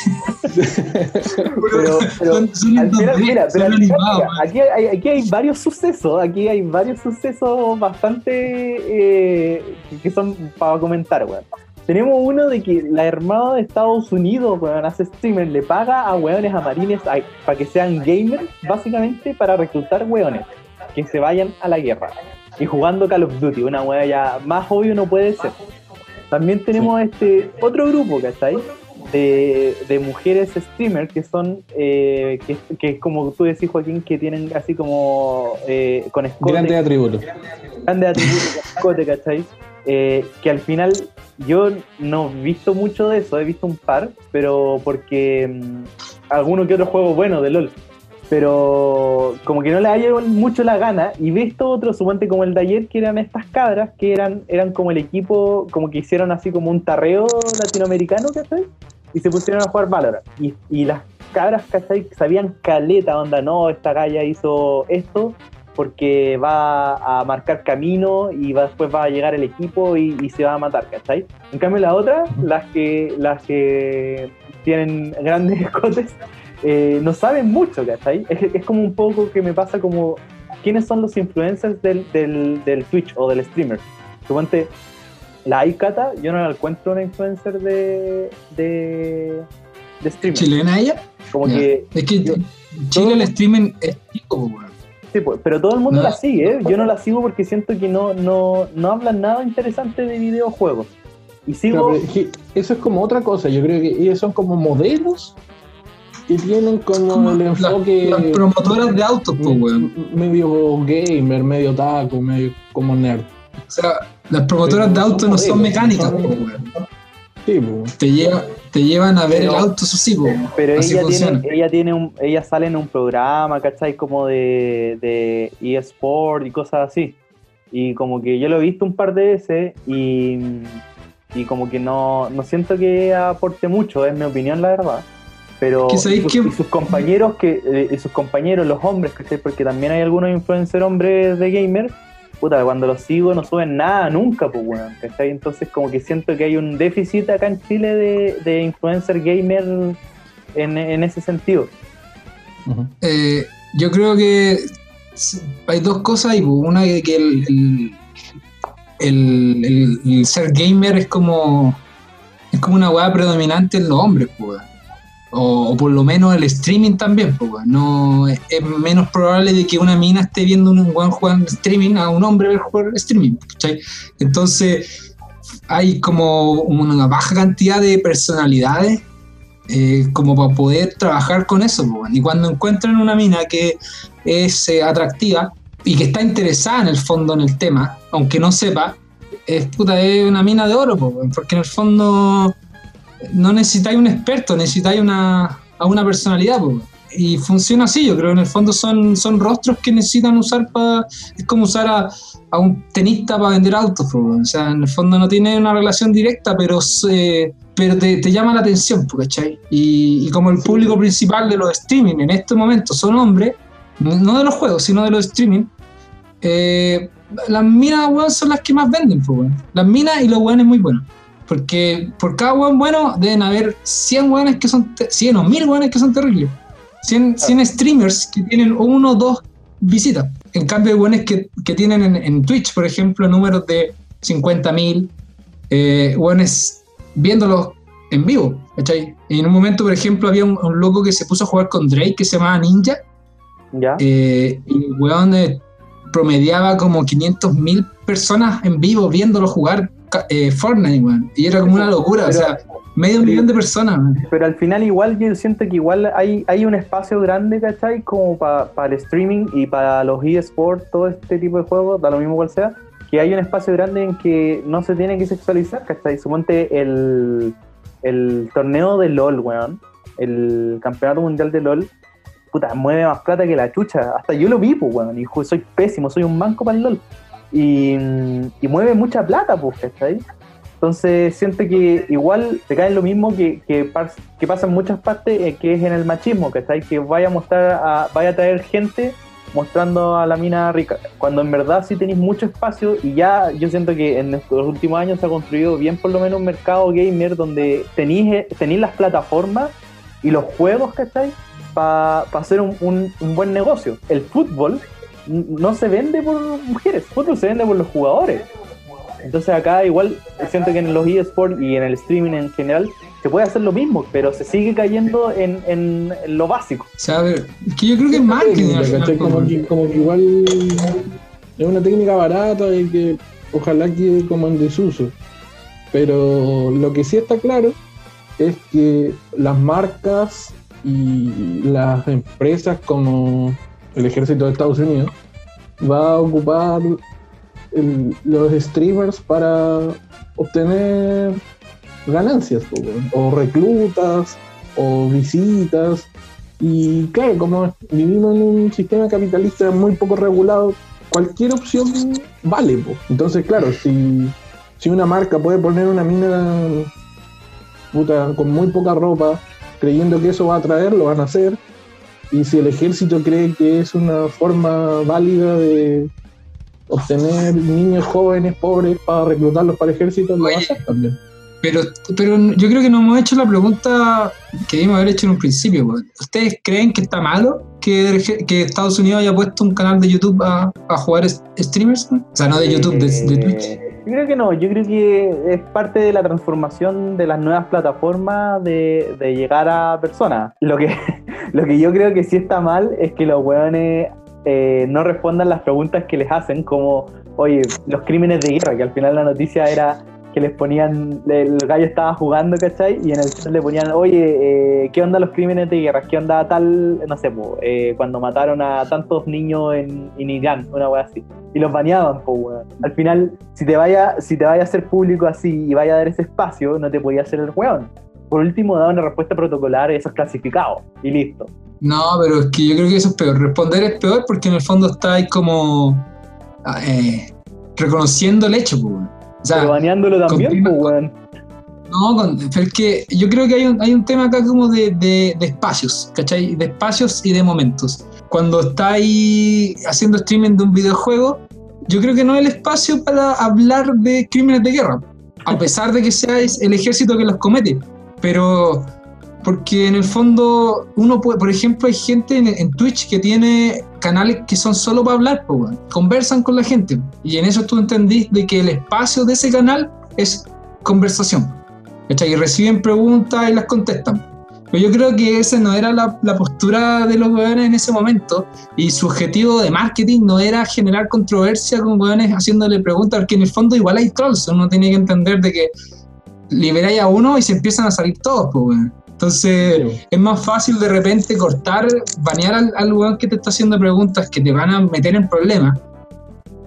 Speaker 1: [LAUGHS]
Speaker 2: Pero, pero
Speaker 1: Son- son
Speaker 2: al final,
Speaker 1: 2D,
Speaker 2: mira, pero
Speaker 1: son
Speaker 2: al final,
Speaker 1: animados,
Speaker 2: mira, aquí, hay, aquí hay varios sucesos, aquí hay varios sucesos bastante eh, que- que son para comentar, weón. Tenemos uno de que la Armada de Estados Unidos, weón, hace streamer, le paga a weones a marines para que sean gamers, básicamente para reclutar weones que se vayan a la guerra. Y jugando Call of Duty, una wea ya más obvio no puede ser. También tenemos este otro grupo, ¿cachai? De, de mujeres streamers que son, eh, que, que como tú decís, Joaquín, que tienen así como eh, con escote,
Speaker 3: Grandes atributos.
Speaker 2: grandes atributos con escote, ¿cachai? Eh, que al final yo no he visto mucho de eso, he visto un par, pero porque mm, alguno que otro juego bueno de LOL. pero como que no le haya mucho la gana y ve esto otro, suponte como el de ayer, que eran estas cabras, que eran, eran como el equipo, como que hicieron así como un tarreo latinoamericano, ¿cachai? Y se pusieron a jugar Valorant. Y, y las cabras, ¿cachai? Sabían caleta, onda, no, esta galla hizo esto porque va a marcar camino y va, después va a llegar el equipo y, y se va a matar, ¿cachai? En cambio la otra, las que, las que tienen grandes [LAUGHS] escotes, eh, no saben mucho, ¿cachai? Es, es como un poco que me pasa como, ¿quiénes son los influencers del, del, del Twitch o del streamer? Suponte, la Aikata, yo no la encuentro una influencer de, de, de streamer.
Speaker 1: ¿Chilena ella?
Speaker 2: Como que,
Speaker 1: Es que
Speaker 2: yo-
Speaker 1: Chile el streaming es chico, weón.
Speaker 2: Sí, pues, pero todo el mundo
Speaker 1: No.
Speaker 2: la sigue, ¿eh? Yo no la sigo porque siento que no, no, no hablan nada interesante de videojuegos. Y sigo,
Speaker 3: Claro, pero es que eso es como otra cosa. Yo creo que ellos son como modelos que tienen como,
Speaker 1: Como
Speaker 3: el
Speaker 1: la-
Speaker 3: enfoque
Speaker 1: las promotoras de autos, po, weón.
Speaker 3: medio gamer, medio taco, medio como nerd.
Speaker 1: O sea, las promotoras de
Speaker 3: Pero
Speaker 1: autos no son
Speaker 3: modelos,
Speaker 1: mecánicas,
Speaker 3: son-
Speaker 1: po, weón.
Speaker 3: Sí.
Speaker 1: Te, lleva, te llevan a ver
Speaker 2: Pero-
Speaker 1: el auto, eso sí, po.
Speaker 2: pero
Speaker 1: Así
Speaker 2: ella
Speaker 1: funciona.
Speaker 2: tiene, ella tiene un, ella sale en un programa, ¿cachai? Como de, de eSport y cosas así. Y como que yo lo he visto un par de veces y, y como que no, no siento que aporte mucho, es mi opinión la verdad. Pero
Speaker 1: que-
Speaker 2: y sus compañeros que, eh, y sus compañeros, los hombres, ¿cachai? Porque también hay algunos influencers hombres de gamer, puta, cuando los sigo no suben nada nunca, pues weón, ¿cachai? Entonces como que siento que hay un déficit acá en Chile de, de influencer gamer en, en ese sentido.
Speaker 1: Eh, yo creo que hay dos cosas ahí. po. Una que, que el, el, el- el- el ser gamer es como es como una weá predominante en los hombres, weón. O, por lo menos el streaming también. no, es, menos probable de que una mina esté viendo un streaming a un hombre ver streaming. Entonces hay como una baja cantidad de personalidades eh, como para poder trabajar con eso. Y cuando encuentran una mina que es eh, atractiva y que está interesada en el fondo en el tema, aunque no sepa, es, puta, es una mina de oro, porque en el fondo no necesitáis un experto, necesitáis una, a una personalidad. y funciona así, yo creo en el fondo son, son rostros que necesitan usar para... Es como usar a, a un tenista para vender autos, po, o sea, en el fondo no tiene una relación directa, pero se pero te, te llama la atención, po, ¿cachai? Y, como el público principal de los streaming en este momento son hombres, no de los juegos, sino de los streaming, eh, las minas, weón, son las que más venden, weón. Las minas y los weones muy buenos. Porque por cada weón bueno deben haber 100 weones que son, te- 100 o 1000 weones que son terribles. 100, 100 streamers que tienen uno o dos visitas. En cambio, hay weones que, que tienen en, en Twitch, por ejemplo, números de 50.000, eh, weones viéndolos en vivo, ¿cachai? En un momento, por ejemplo, había un, un loco que se puso a jugar con Drake que se llamaba Ninja,
Speaker 2: ¿Ya?
Speaker 1: eh, y el weón eh, promediaba como 500.000 personas en vivo viéndolo jugar eh, Fortnite, weón. Y era como una locura, o sea, medio millón de personas.
Speaker 2: Pero al final igual yo siento que igual hay, hay un espacio grande, ¿cachai? Como para el streaming y para los eSports, todo este tipo de juegos, da lo mismo cual sea, que hay un espacio grande en que no se tiene que sexualizar, ¿cachai? Suponte el, el torneo de LOL, weón, el campeonato mundial de LOL, puta, mueve más plata que la chucha. Hasta yo lo vi, pues, weón, y soy pésimo, soy un manco para el LOL. Y, y mueve mucha plata, pues, ¿cachai? Entonces siento que igual te cae lo mismo que, que, que pasa en muchas partes, eh, que es en el machismo, ¿cachai? Que vaya a mostrar, a, vaya a traer gente mostrando a la mina rica, cuando en verdad sí tenéis mucho espacio y ya yo siento que en estos últimos años se ha construido bien por lo menos un mercado gamer donde tenéis, eh, tenéis las plataformas y los juegos, ¿cachai? Para hacer un, un- un buen negocio. El fútbol no se vende por mujeres, fútbol se vende por los jugadores. Entonces acá igual siento que en los eSports y en el streaming en general se puede hacer lo mismo, pero se sigue cayendo en, en- en lo básico.
Speaker 1: O sea, a ver, es que yo creo que es marketing
Speaker 3: Como que, como que igual es una técnica barata y que ojalá quede como en desuso. Pero lo que sí está claro es que las marcas y las empresas como el ejército de Estados Unidos va a ocupar los streamers para obtener ganancias o reclutas o visitas Y claro, como vivimos en un sistema capitalista muy poco regulado, cualquier opción vale. Entonces, claro, si, si una marca puede poner una mina puta, con muy poca ropa, creyendo que eso va a atraer, lo van a hacer. Y si el ejército cree que es una forma válida de obtener niños jóvenes pobres para reclutarlos para el ejército, lo hacer también.
Speaker 1: Pero, pero yo creo que nos hemos hecho la pregunta que debimos haber hecho en un principio. ¿Ustedes creen que está malo que, Estados Unidos haya puesto un canal de YouTube a, a jugar streamers? O sea, no de YouTube, de, de Twitch.
Speaker 2: Yo creo que no, yo creo que es parte de la transformación de las nuevas plataformas de, de llegar a personas. Lo que, [LAUGHS] lo que yo creo que sí está mal es que los hueones eh, no respondan las preguntas que les hacen, como, oye, los crímenes de guerra, que al final la noticia era que les ponían, el gallo estaba jugando, ¿cachai? Y en el chat le ponían, oye, eh, ¿qué onda los crímenes de guerra? ¿Qué onda tal, no sé, po, eh, cuando mataron a tantos niños en, en Irán, una wea así? y los baneaban, po, weón. Al final, si te vaya, si te vaya a hacer público así y vaya a dar ese espacio, no te podía hacer el weón. Por último, da una respuesta protocolar, eso es clasificado, y listo.
Speaker 1: No, pero es que yo creo que eso es peor. Responder es peor porque en el fondo está ahí como ah, eh, reconociendo el hecho. pues. O sea,
Speaker 2: Pero baneándolo también, weón.
Speaker 1: No, con- pero es que yo creo que hay un, hay un tema acá como de, de- de espacios, ¿cachai? De espacios y de momentos. Cuando está ahí haciendo streaming de un videojuego, yo creo que no es el espacio para hablar de crímenes de guerra, a pesar de que sea es el ejército que los comete. Pero porque en el fondo uno puede, por ejemplo, hay gente en, Twitch que tiene canales que son solo para hablar, weón. conversan con la gente. Y en eso tú entendís de que el espacio de ese canal es conversación. ¿cachai? Y reciben preguntas y las contestan. Pero yo creo que esa no era la, la postura de los weones en ese momento. Y su objetivo de marketing no era generar controversia con weones haciéndole preguntas, porque en el fondo igual hay trolls. Uno tiene que entender de que liberáis a uno y se empiezan a salir todos, pues, weón. Entonces, es más fácil de repente cortar, banear al, al weón que te está haciendo preguntas que te van a meter en problemas.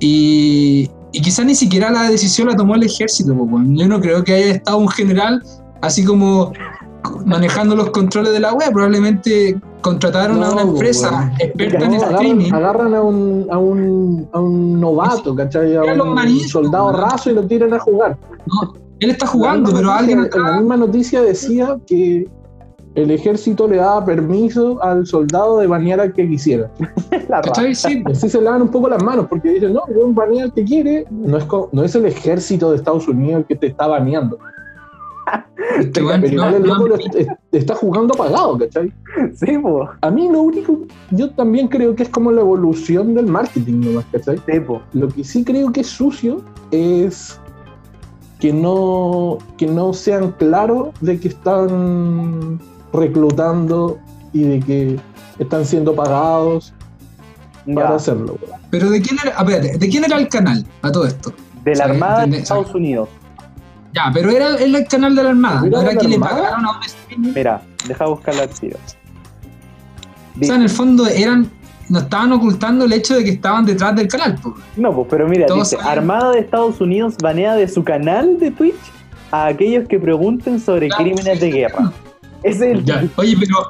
Speaker 1: Y, y quizás ni siquiera la decisión la tomó el ejército, weón. Yo no creo que haya estado un general así como manejando los controles de la web. Probablemente contrataron a
Speaker 3: No,
Speaker 1: una
Speaker 3: po,
Speaker 1: empresa experta en
Speaker 3: No,
Speaker 1: streaming.
Speaker 3: agarran, agarran a, un, a, un, a un novato, ¿cachai? A un
Speaker 1: marines,
Speaker 3: soldado raso y lo tiran a jugar.
Speaker 1: No, él está jugando, pero
Speaker 3: misma
Speaker 1: alguien
Speaker 3: noticia- En la
Speaker 1: acá.
Speaker 3: misma noticia decía que el ejército le daba permiso al soldado de banear al que quisiera. [LAUGHS]
Speaker 2: La
Speaker 1: ¿Cachai? Sí,
Speaker 3: Y así se lavan un poco las manos porque dicen, no, yo banea al que quiere. No es, no es el ejército de Estados Unidos el que te está baneando.
Speaker 1: este
Speaker 3: Pero
Speaker 1: no,
Speaker 3: el
Speaker 1: no,
Speaker 3: loco lo est- est- está jugando pagado, ¿cachai?
Speaker 2: Sí, po.
Speaker 3: A mí lo único, yo también creo que es como la evolución del marketing nomás, ¿cachai?
Speaker 2: Sí, po.
Speaker 3: Lo que sí creo que es sucio es que no, que no sean claros de que están reclutando y de que están siendo pagados para hacerlo.
Speaker 1: Pero de quién era, a ver, ¿de quién era el canal a todo esto?
Speaker 2: De la Armada de Estados Unidos.
Speaker 1: Ya, pero era, era el canal de la Armada,
Speaker 3: ¿Era
Speaker 1: no era
Speaker 3: la
Speaker 1: que le pagaron a un streamer.
Speaker 2: Mira, deja buscarla al tiro.
Speaker 1: O sea, en el fondo eran, nos estaban ocultando el hecho de que estaban detrás del canal. po.
Speaker 2: No, pues, pero mira, dice,
Speaker 1: saben.
Speaker 2: Armada de Estados Unidos banea de su canal de Twitch a aquellos que pregunten sobre
Speaker 1: Claro,
Speaker 2: crímenes de guerra. Es el
Speaker 1: Ya, Oye, pero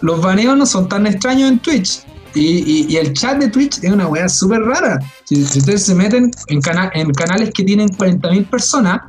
Speaker 1: los baneos no son tan extraños en Twitch. Y, y- y el chat de Twitch es una weá súper rara. Si, si ustedes se meten en, cana- en canales que tienen 40.000 personas,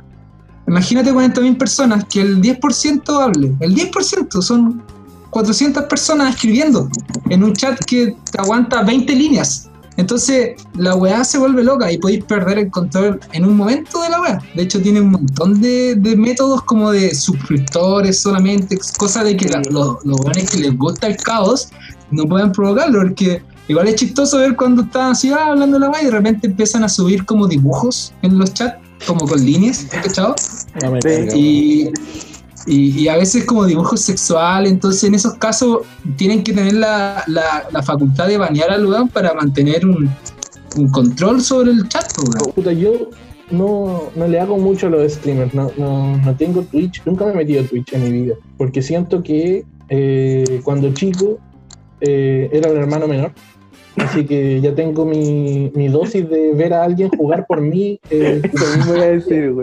Speaker 1: imagínate 40.000 personas que el 10% hable. El 10% son 400 personas escribiendo en un chat que te aguanta 20 líneas. Entonces la weá se vuelve loca y podéis perder el control en un momento de la weá. De hecho tiene un montón de, de métodos como de suscriptores solamente, cosa de que la- los, los weones que les gusta el caos no pueden provocarlo, porque igual es chistoso ver cuando están así ah, hablando la weá y de repente empiezan a subir como dibujos en los chats, como con líneas, ¿cachado?
Speaker 3: No me
Speaker 2: Sí.
Speaker 3: carga, weón.
Speaker 1: Y, y, y a veces como dibujo sexual, entonces en esos casos tienen que tener la, la, la facultad de banear al weón para mantener un, un control sobre el chat, po, weón.
Speaker 3: Puta, yo no, no le hago mucho a los streamers, no, no, no tengo Twitch, nunca me he metido a Twitch en mi vida, porque siento que eh, cuando chico eh, era un hermano menor, así que ya tengo mi, mi dosis de ver a alguien jugar por mí. eh,
Speaker 2: iba a decir.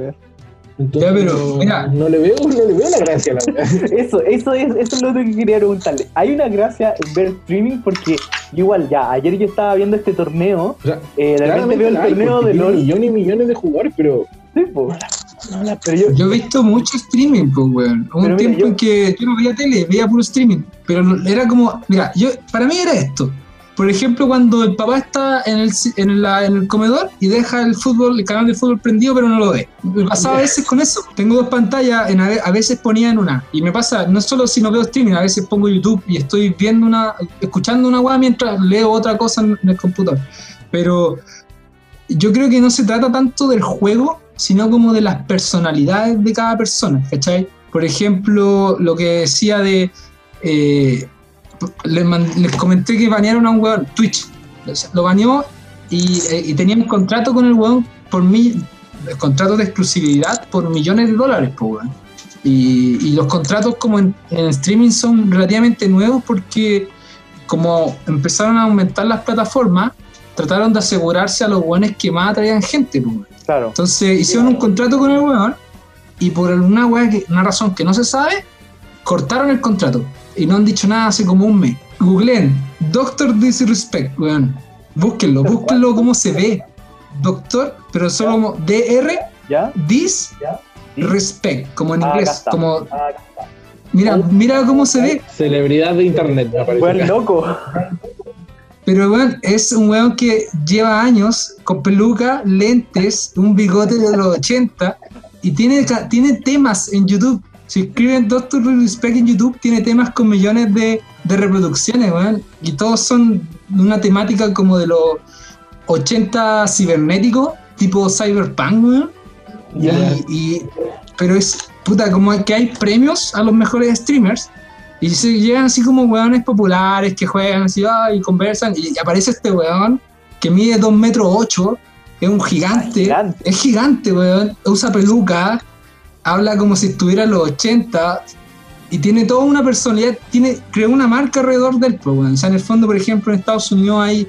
Speaker 3: Entonces,
Speaker 1: Ya, pero,
Speaker 3: no,
Speaker 1: mira.
Speaker 3: no le veo, no le veo la gracia a la. [LAUGHS]
Speaker 2: Eso, eso es, eso es lo que quería preguntarle. Hay una gracia en ver streaming porque igual ya, ayer yo estaba viendo este torneo,
Speaker 3: O sea,
Speaker 2: eh, de repente veo el
Speaker 3: hay,
Speaker 2: torneo de LOL.
Speaker 3: millones y millones de jugadores, pero
Speaker 2: Sí, po.
Speaker 3: no la
Speaker 2: Pero yo,
Speaker 1: Yo he visto mucho streaming, pues, weón. Hubo
Speaker 2: Pero
Speaker 1: un
Speaker 2: mira,
Speaker 1: tiempo
Speaker 2: yo-
Speaker 1: en que yo no veía tele, veía puro streaming. Pero era como, mira, yo, para mí era esto. Por ejemplo, cuando el papá está en el, en, la- en el comedor y deja el fútbol, el canal de fútbol prendido, pero no lo ve. Me pasaba a veces con eso. Tengo dos pantallas, en a, ve- a veces ponía en una. Y me pasa, no solo si no veo streaming, a veces pongo YouTube y estoy viendo una, escuchando una weá mientras leo otra cosa en, en el computador. Pero yo creo que no se trata tanto del juego, sino como de las personalidades de cada persona, ¿cachai? Por ejemplo, lo que decía de... eh, les, les comenté que banearon a un weón, Twitch. O sea, Lo baneó y, eh, y tenía un contrato con el weón por mil... Contratos de exclusividad por millones de dólares, pues, weón. Y, y los contratos como en, en streaming son relativamente nuevos porque como empezaron a aumentar las plataformas, trataron de asegurarse a los weones que más atraían gente, pues, weón.
Speaker 2: claro.
Speaker 1: Entonces hicieron un contrato con el weón y por alguna weá que, una razón que no se sabe, cortaron el contrato y no han dicho nada hace como un mes. Googleen, Doctor Disrespect, weón. Búsquenlo, búsquenlo cómo se ve. Doctor, pero solo como DR,
Speaker 2: ¿Ya?
Speaker 1: Disrespect, como en
Speaker 2: Ah,
Speaker 1: inglés. Como,
Speaker 2: Ah,
Speaker 1: mira, mira cómo se ve.
Speaker 3: celebridad de internet, me parece.
Speaker 2: Buen loco.
Speaker 1: Pero weón, es un weón que lleva años con peluca, lentes, un bigote de los 80 y tiene, tiene temas en YouTube. Si escriben Doctor Respect en YouTube, tiene temas con millones de, de reproducciones, weón. Y todos son una temática como de los 80 cibernéticos, tipo Cyberpunk, weón. Y,
Speaker 3: Ya.
Speaker 1: y- pero es, puta, como que hay premios a los mejores streamers y se llegan así como weones populares que juegan así ah, y conversan y aparece este weón que mide 2 metros 8, es un gigante,
Speaker 2: Gigante.
Speaker 1: es gigante, weón, usa peluca, habla como si estuviera en los 80 y tiene toda una personalidad, tiene, creó una marca alrededor del weón. O sea, en el fondo, por ejemplo, en Estados Unidos hay,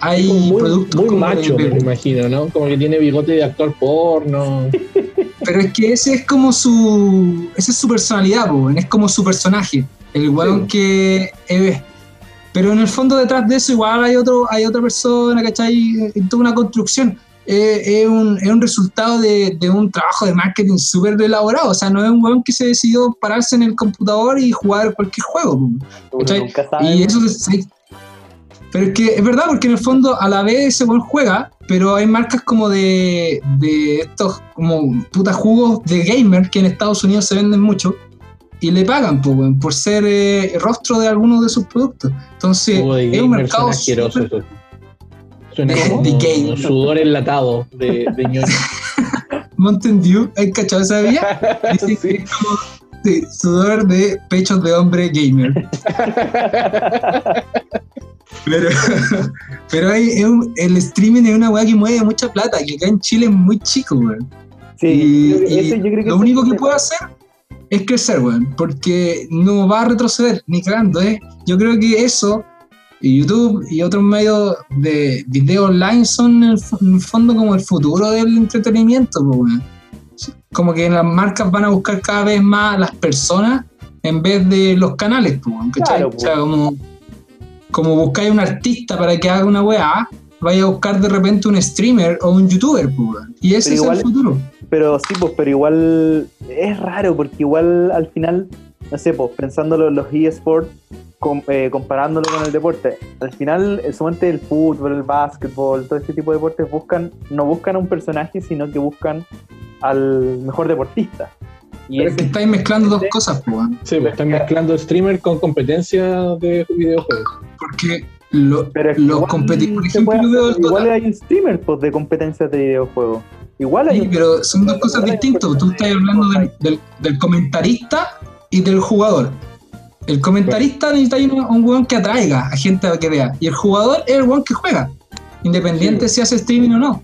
Speaker 1: hay
Speaker 3: muy,
Speaker 1: productos
Speaker 3: muy
Speaker 1: como
Speaker 3: macho,
Speaker 1: de-
Speaker 3: me imagino, ¿no? Como que tiene bigote de actor porno. [LAUGHS]
Speaker 1: Pero es que ese es como su. Esa es su personalidad, po, es como su personaje. El weón que. eh, pero en el fondo detrás de eso igual hay otro, hay otra persona, ¿cachai? En toda una construcción. Eh, es, un, es un resultado de, de un trabajo de marketing súper elaborado. O sea, no es un weón que se decidió pararse en el computador y jugar cualquier juego. po.
Speaker 2: Uno
Speaker 1: ¿Cachai?
Speaker 2: nunca sabe.
Speaker 1: Y eso es, sí. Pero es que es verdad, porque en el fondo a la vez ese buen juega, pero hay marcas como de, de estos como putas jugos de gamer que en Estados Unidos se venden mucho y le pagan po, por ser eh, rostro de algunos de sus productos. Entonces es un mercado.
Speaker 3: Suena
Speaker 1: De-
Speaker 3: como sudor enlatado de, de ñoño.
Speaker 1: Mountain Dew, ¿hay cachado esa [LAUGHS] que
Speaker 3: Sí.
Speaker 1: es como sí, sudor de pechos de hombre gamer. Pero, [LAUGHS] pero hay, un- el streaming es una weá que mueve mucha plata, que acá en Chile es muy chico, weón.
Speaker 2: Sí,
Speaker 1: y,
Speaker 2: yo creo que
Speaker 1: y
Speaker 2: ese- yo creo que
Speaker 1: lo único que puede hacer es crecer, weón, porque no va a retroceder, ni cagando, ¿eh? Yo creo que eso, y YouTube y otros medios de video online son en el, fo- en el fondo como el futuro del entretenimiento, pues. Como que las marcas van a buscar cada vez más las personas en vez de los canales, pues.
Speaker 2: Claro,
Speaker 1: o sea, como, como buscáis un artista para que haga una weá, vaya a buscar de repente un streamer o un youtuber, pues. Y ese
Speaker 2: Pero
Speaker 1: es
Speaker 2: igual-
Speaker 1: el futuro.
Speaker 2: Pero sí, pues, pero igual es raro porque igual al final, no sé, pues pensándolo en los eSports, com- eh, comparándolo con el deporte, al final, suponte el fútbol, el básquetbol, todo este tipo de deportes buscan, no buscan a un personaje, sino que buscan al mejor deportista. Y
Speaker 1: Pero
Speaker 2: es,
Speaker 1: que estáis mezclando dos cosas, pues.
Speaker 3: Sí, pues están mezclando streamer con competencia de videojuegos.
Speaker 1: Porque lo-
Speaker 2: pero
Speaker 1: los
Speaker 2: igual
Speaker 1: competidores,
Speaker 2: igual hay streamers pues, de competencias de videojuegos. Igual hay
Speaker 1: Sí,
Speaker 2: un-
Speaker 1: pero son dos cosas distintas. Tú estás hablando del, del- del comentarista y del jugador. El comentarista necesita un, un weón que atraiga a gente a que vea. Y el jugador es el weón que juega. Independiente si hace streaming o no.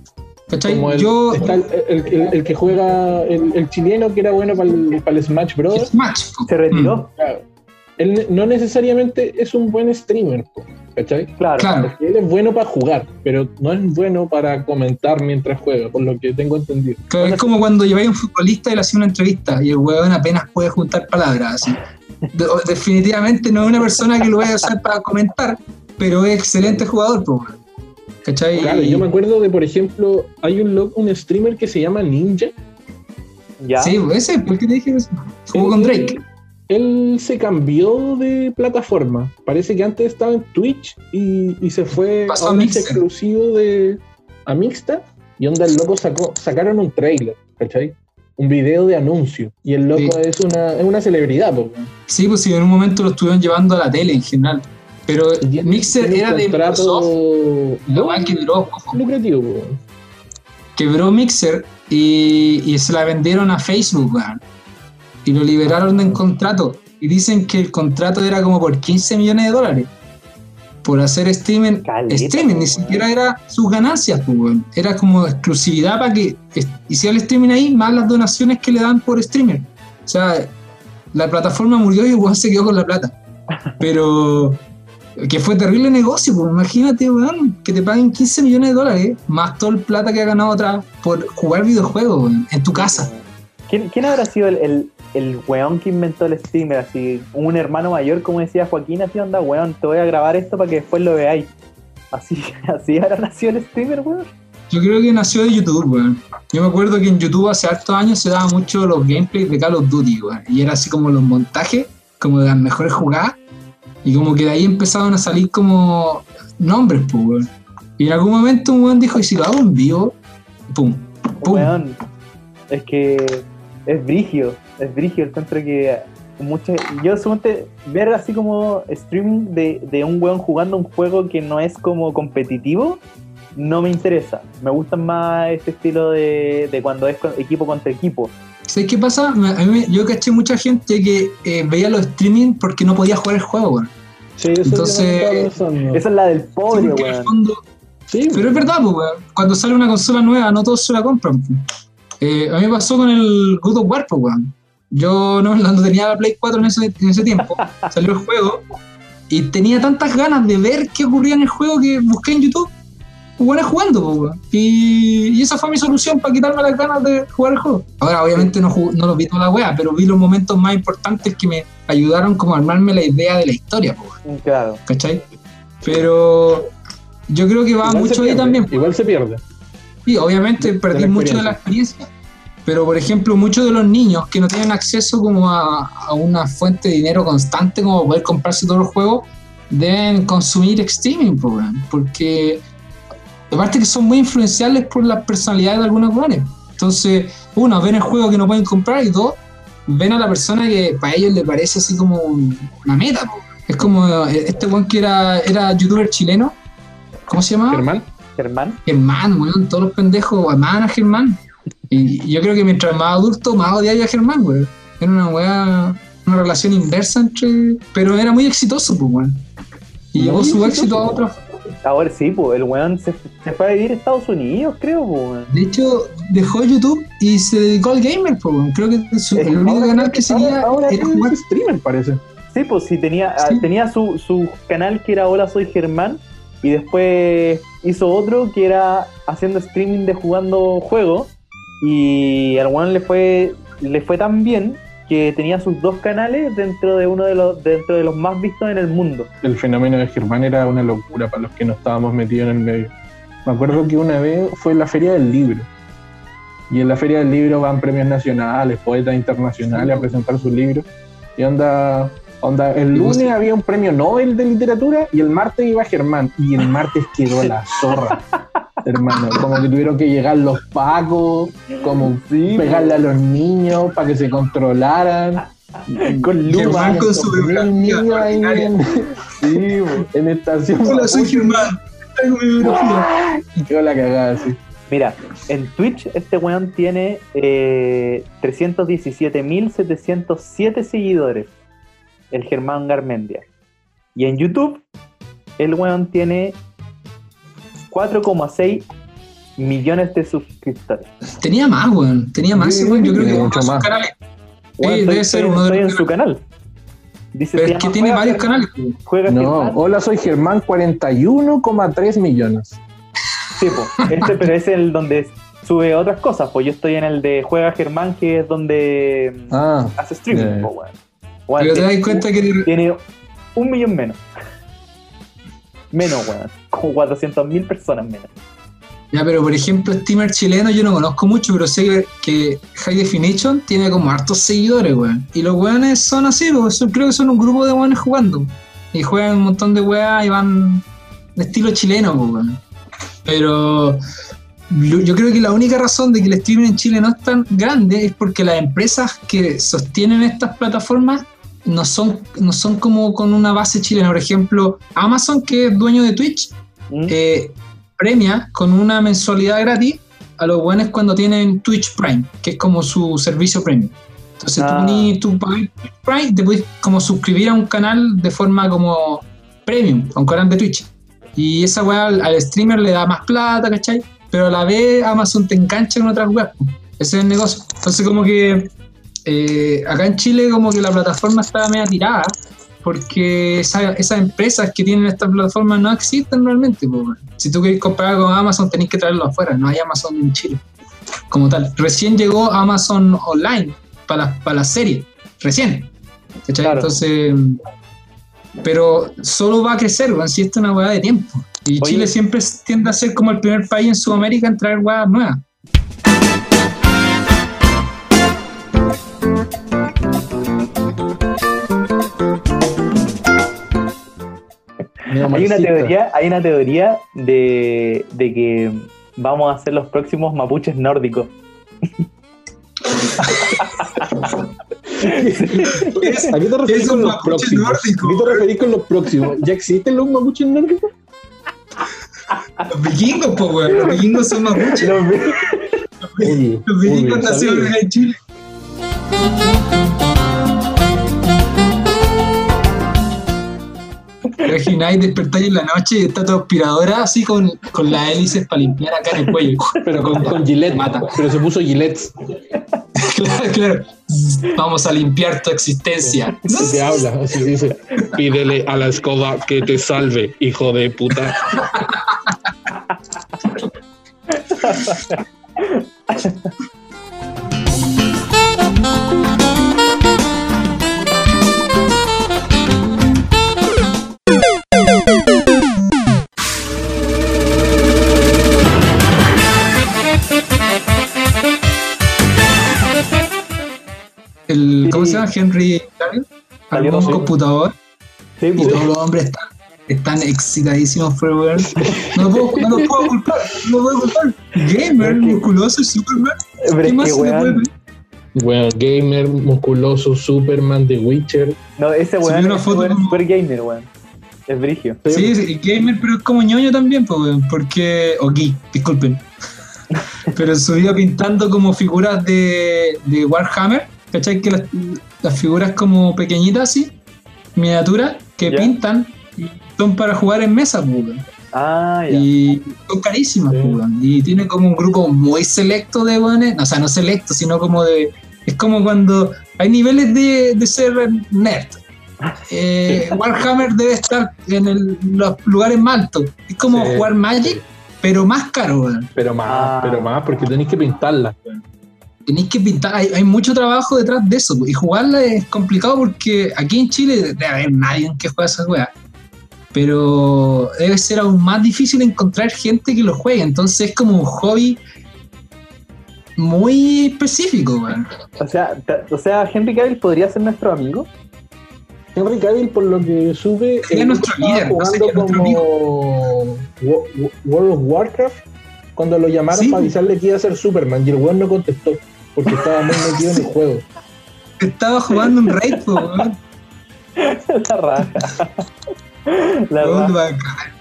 Speaker 1: ¿Cachai?
Speaker 3: Como el,
Speaker 1: Yo.
Speaker 3: está el, el- el- el que juega, el, chileno que era bueno para el, para Smash Bros.
Speaker 1: Smash.
Speaker 2: se retiró.
Speaker 3: Claro. Él no necesariamente es un buen streamer. po. ¿Cachai?
Speaker 2: Claro.
Speaker 3: Él es bueno para jugar, pero no es bueno para comentar mientras juega, por lo que tengo entendido.
Speaker 1: Claro, es como cuando lleváis a un futbolista y le hacéis una entrevista y el weón apenas puede juntar palabras. Así. De- definitivamente no es una persona que lo vaya a usar para comentar, pero es excelente jugador, pues. ¿Cachai?
Speaker 3: Claro, yo me acuerdo de, por ejemplo, hay un, streamer que se llama Ninja.
Speaker 2: Ya.
Speaker 1: Sí, ese, ¿por qué te dije eso? Jugó con Drake.
Speaker 3: Él se cambió de plataforma. Parece que antes estaba en Twitch y, y se fue
Speaker 1: Pasó
Speaker 3: a un exclusivo de a Mixta. Y onda, el loco sacó, sacaron un trailer, ¿cachai? Un video de anuncio. Y el loco
Speaker 1: Sí.
Speaker 3: es, una, es una celebridad, po.
Speaker 1: Sí, pues sí, en un momento lo estuvieron llevando a la tele en general. Pero Mixer era de Microsoft. Weá quebró, ojo.
Speaker 3: lucrativo,
Speaker 1: quebró Mixer y, y se la vendieron a Facebook, weón. Y lo liberaron en contrato. Y dicen que el contrato era como por 15 millones de dólares. Por hacer streaming.
Speaker 2: Caleta,
Speaker 1: streaming, ni
Speaker 2: weón.
Speaker 1: siquiera era sus ganancias, pues, weón. Era como exclusividad para que hiciera el streaming ahí, más las donaciones que le dan por streamer. O sea, la plataforma murió y weón se quedó con la plata. Pero que fue terrible negocio, pues imagínate, weón, que te paguen 15 millones de dólares, más todo el plata que ha ganado atrás por jugar videojuegos, weón, en tu casa.
Speaker 2: ¿Quién, quién habrá sido el, el, el weón que inventó el streamer? Así, un hermano mayor, como decía Joaquín, así onda, weón, te voy a grabar esto para que después lo veáis. Así, [LAUGHS] así habrá nacido el streamer, weón.
Speaker 1: Yo creo que nació de YouTube, weón. Yo me acuerdo que en YouTube hace hartos años se daban mucho los gameplays de Call of Duty, weón. Y era así como los montajes, como de las mejores jugadas. Y como que de ahí empezaron a salir como nombres, pues, weón. Y en algún momento un weón dijo, ¿y si lo hago en vivo? Pum, pum.
Speaker 2: Weón, es que es brigio, es brigio. Encuentro que muchas. Yo suponte ver así como streaming de, de un weón jugando un juego que no es como competitivo, no me interesa. Me gustan más este estilo de, de cuando es equipo contra equipo.
Speaker 1: ¿Sabes qué pasa? A mí me- yo caché mucha gente que eh, veía los streaming porque no podía jugar el juego, weón.
Speaker 3: Sí, eso
Speaker 1: Entonces-.
Speaker 2: Esa es la del
Speaker 1: Sí,
Speaker 2: pobre,
Speaker 1: el
Speaker 2: weón.
Speaker 1: fondo-
Speaker 3: Sí,
Speaker 1: Pero es verdad, pues, weón. Cuando sale una consola nueva, no todos se la compran. pues. Eh, a mí me pasó con el God of War, weón. Yo no, [LAUGHS] no tenía la Play 4 en ese, en ese tiempo. [LAUGHS] Salió el juego. Y tenía tantas ganas de ver qué ocurría en el juego que busqué en YouTube. Buenas jugando, weón. Y, y esa fue mi solución para quitarme las ganas de jugar el juego. Ahora, obviamente, no, no los vi toda la wea, pero vi los momentos más importantes que me ayudaron como a armarme la idea de la historia, weón.
Speaker 2: Claro.
Speaker 1: ¿cachai? Pero yo creo que va
Speaker 3: igual
Speaker 1: mucho ahí
Speaker 3: pierde,
Speaker 1: también. pues.
Speaker 3: Igual se pierde.
Speaker 1: Sí, obviamente
Speaker 3: de
Speaker 1: perdí mucho de la experiencia, pero por ejemplo, muchos de los niños que no tienen acceso como a, a una fuente de dinero constante como poder comprarse todos los juegos, deben consumir streaming, porque aparte que son muy influenciables por las personalidades de algunos jugadores. Entonces, uno, ven el juego que no pueden comprar y dos, ven a la persona que para ellos le parece así como un- una meta. Es como eh, este weón que era, era youtuber chileno, ¿cómo se llamaba?
Speaker 3: Germán,
Speaker 2: Germán.
Speaker 1: Germán, weón, todos los pendejos amaban a Germán. Y yo creo que mientras más adulto, más odiaba a Germán, weón. Era una weá, una relación inversa entre. Pero era muy exitoso, pues, weón. Y
Speaker 3: Muy
Speaker 1: llevó su éxito a otros.
Speaker 2: Ahora sí, pues el weón se, se fue a vivir a Estados Unidos, creo, pues, weón.
Speaker 1: De hecho, dejó YouTube y se dedicó al gamer, pues, weón. Creo que su- el único canal que seguía
Speaker 3: ahora,
Speaker 1: era jugar.
Speaker 3: streamer, parece.
Speaker 2: Sí, pues sí, tenía, ah,
Speaker 1: Sí.
Speaker 2: tenía su, su canal que era Hola Soy Germán y después hizo otro que era haciendo streaming de jugando juegos y al weón le fue, le fue tan bien que tenía sus dos canales dentro de uno de los, dentro de los más vistos en el mundo.
Speaker 3: El fenómeno de Germán era una locura para los que no estábamos metidos en el medio. Me acuerdo que una vez fue en la Feria del Libro. Y en la Feria del Libro van premios nacionales, poetas internacionales a presentar sus libros. Y onda, onda, el lunes había un premio Nobel de literatura y el martes iba Germán. Y el martes quedó la [LAUGHS] zorra, hermano. Como que tuvieron que llegar los pacos, como
Speaker 2: Sí,
Speaker 3: pegarle a los niños para que se controlaran.
Speaker 2: con
Speaker 1: Germán
Speaker 2: Luma.
Speaker 1: con su biografía
Speaker 3: ahí en,
Speaker 2: Sí, weón.
Speaker 3: en estación.
Speaker 1: Hola, soy Germán. Traigo mi biografía.
Speaker 3: Quedó la cagada así.
Speaker 2: Mira, en Twitch este weón tiene eh, 317.707 seguidores, el Germán Garmendia. Y en YouTube, el weón tiene 4,6 millones de suscriptores.
Speaker 1: Tenía más, weón. Tenía más,
Speaker 3: Sí,
Speaker 1: weón. Yo creo que
Speaker 3: mucho
Speaker 1: de sus
Speaker 3: más.
Speaker 1: canales.
Speaker 2: Weón,
Speaker 1: Eh,
Speaker 2: estoy-
Speaker 1: debe ser
Speaker 2: estoy-
Speaker 1: uno de los
Speaker 2: en su canal. Dice,
Speaker 1: Pero es que tiene varios canales.
Speaker 2: Juega
Speaker 3: No,
Speaker 2: Germán.
Speaker 3: hola, soy Germán, 41,3 millones.
Speaker 2: Sí, po. Este, pero es el donde sube otras cosas, pues yo estoy en el de Juega Germán, que es donde mm,
Speaker 3: Ah,
Speaker 2: hace streaming,
Speaker 3: ya.
Speaker 2: po, weón. Weón,
Speaker 1: Pero te das cuenta que
Speaker 2: Tiene un millón menos. Menos, weón. Como 400 mil personas menos.
Speaker 1: Ya, pero por ejemplo, streamer chileno yo no conozco mucho, pero sé que, High Definition tiene como hartos seguidores, weón. Y los weones son así, pues, son- creo que son un grupo de weones jugando. Y juegan un montón de weas y van de estilo chileno, pues, weón. Pero yo creo que la única razón de que el streaming en Chile no es tan grande es porque las empresas que sostienen estas plataformas no son, no son como con una base chilena. Por ejemplo, Amazon, que es dueño de Twitch,
Speaker 2: ¿Mm?
Speaker 1: eh, premia con una mensualidad gratis a los buenos cuando tienen Twitch Prime, que es como su servicio premium. Entonces
Speaker 2: Ah.
Speaker 1: tú, ni, tú pagas Twitch Prime, te puedes como suscribir a un canal de forma como premium, a un canal de Twitch. Y esa weá al, al streamer le da más plata, ¿cachai? Pero a la vez Amazon te engancha con otras weas. Ese es el negocio. Entonces como que eh, acá en Chile como que la plataforma está media tirada porque esa- esas empresas que tienen estas plataformas no existen realmente. Si tú quieres comprar con Amazon, tenés que traerlo afuera, no hay Amazon en Chile como tal. Recién llegó Amazon Online para las para las series, recién. Entonces, pero solo va a crecer, weón, si esto es una hueá de tiempo. Y
Speaker 2: Oye.
Speaker 1: Chile siempre tiende a ser como el primer país en Sudamérica en traer hueás nuevas.
Speaker 2: Hay una teoría, hay una teoría de, de que vamos a ser los próximos mapuches nórdicos.
Speaker 3: ¿A qué te referís con los próximos?
Speaker 1: nórdico.
Speaker 3: ¿A qué te referís con los próximos? ¿Ya existen los mapuches nórdicos?
Speaker 1: Los vikingos, weón. Los vikingos son mapuches.
Speaker 2: Los-
Speaker 1: vikingos nacieron en Chile. Imagináis despertáis en la noche y está tu aspiradora así con, con las hélices para limpiar acá en el cuello.
Speaker 3: Pero con, con Gillette.
Speaker 1: Mata.
Speaker 3: Pero se puso Gillette. [LAUGHS]
Speaker 1: claro, claro. Vamos a limpiar tu existencia.
Speaker 3: Y te habla, así dice. Pídele a la escoba que te salve, hijo de puta. [LAUGHS]
Speaker 1: ¿Cómo se llama? Henry Cavill. Armó un
Speaker 2: sí.
Speaker 1: computador
Speaker 2: Sí,
Speaker 1: y
Speaker 2: pues.
Speaker 1: todos los hombres están, están excitadísimos por weón. No, puedo, no lo puedo culpar. No lo puedo culpar. Gamer, musculoso, Superman. ¿Qué
Speaker 2: es
Speaker 1: más
Speaker 2: que,
Speaker 1: se le puede
Speaker 2: weón,
Speaker 1: pedir?
Speaker 3: Bueno, gamer, musculoso, Superman, The Witcher.
Speaker 2: no, ese weón,
Speaker 1: una foto
Speaker 2: es
Speaker 1: como-
Speaker 2: super gamer, weón. Es brigio.
Speaker 1: Sí, gamer, pero es como ñoño también, pues, weón, porque. O geek, disculpen. [LAUGHS] Pero en su vida pintando como figuras de, de Warhammer, ¿cachai? Que las, las figuras como pequeñitas así, miniaturas, que pintan son para jugar en mesa, pues.
Speaker 2: Ah, ya.
Speaker 1: Y son carísimas,
Speaker 3: Sí.
Speaker 1: pues. Y tiene como un grupo muy selecto de weones, o sea, no selecto, sino como de. Es como cuando hay niveles de, de ser nerd. Eh, Warhammer debe estar en el- los lugares más altos. Es como
Speaker 3: Sí.
Speaker 1: jugar Magic, pero más caro, weón.
Speaker 3: Pero más,
Speaker 2: Ah.
Speaker 3: pero más, porque tenéis que pintarla.
Speaker 1: Tenéis que pintar, hay, hay mucho trabajo detrás de eso. Y jugarla es complicado porque aquí en Chile debe haber nadie que juegue esas weas. Pero debe ser aún más difícil encontrar gente que lo juegue. Entonces es como un hobby muy específico, weón.
Speaker 2: O sea, o sea, Henry Cavill podría ser nuestro amigo.
Speaker 3: Henry Cavill, por lo que sube,
Speaker 1: Sería
Speaker 3: el
Speaker 1: nuestro líder, no
Speaker 3: jugando
Speaker 1: sería nuestro
Speaker 3: como Wo- Wo- World of Warcraft cuando lo llamaron
Speaker 1: Sí.
Speaker 3: para avisarle que iba a ser Superman y el weón no contestó porque estaba muy metido en el juego.
Speaker 1: Estaba jugando un raid, po, weón.
Speaker 2: La raja. La raja.
Speaker 1: bacán.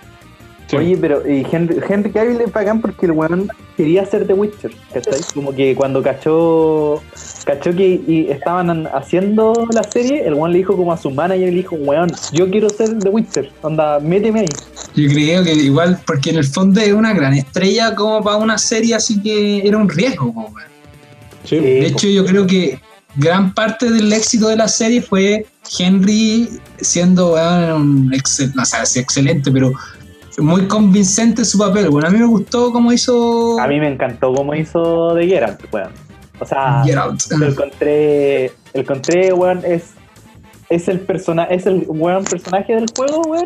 Speaker 3: Sí.
Speaker 2: Oye, pero y Henry, Henry Cavill es bacán porque el weón quería ser The Witcher, ¿cachai? Como que cuando cachó cachó que y estaban an- haciendo la serie, el weón le dijo como a su manager, le dijo, weón, yo quiero ser The Witcher, onda, méteme ahí.
Speaker 1: Yo creo que igual, porque en el fondo es una gran estrella como para una serie, así que era un riesgo, po, weón.
Speaker 3: Sí.
Speaker 2: Sí.
Speaker 1: De hecho, yo creo que gran parte del éxito de la serie fue Henry siendo weón, un excel- no sé si excelente, pero muy convincente su papel. Bueno, a mí me gustó cómo hizo
Speaker 2: A mí me encantó cómo hizo de Geralt, weón. O sea,
Speaker 1: Get Out.
Speaker 2: lo encontré, lo encontré, weón, es, es el persona, es el weón personaje del juego, weón,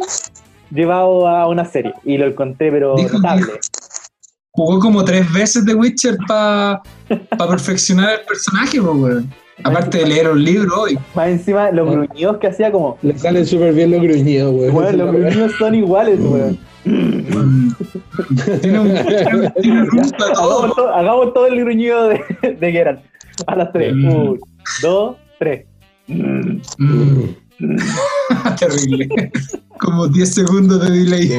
Speaker 2: llevado a una serie. Y lo encontré, pero
Speaker 1: Dijo
Speaker 2: notable.
Speaker 1: Jugó como tres veces The Witcher para perfeccionar el personaje, pues, weón. Aparte de leer un libro y
Speaker 2: Más encima, los gruñidos que hacía como,
Speaker 3: Le salen súper bien los gruñidos, güey.
Speaker 2: weón, los gruñidos son iguales, weón.
Speaker 1: tiene un, tiene un a todo.
Speaker 2: Hagamos todo, hagamos todo el gruñido de, de Geralt. A las tres.
Speaker 1: Mm.
Speaker 2: Uno, dos, tres.
Speaker 1: Mm, [LAUGHS] terrible. Como 10 segundos de delay.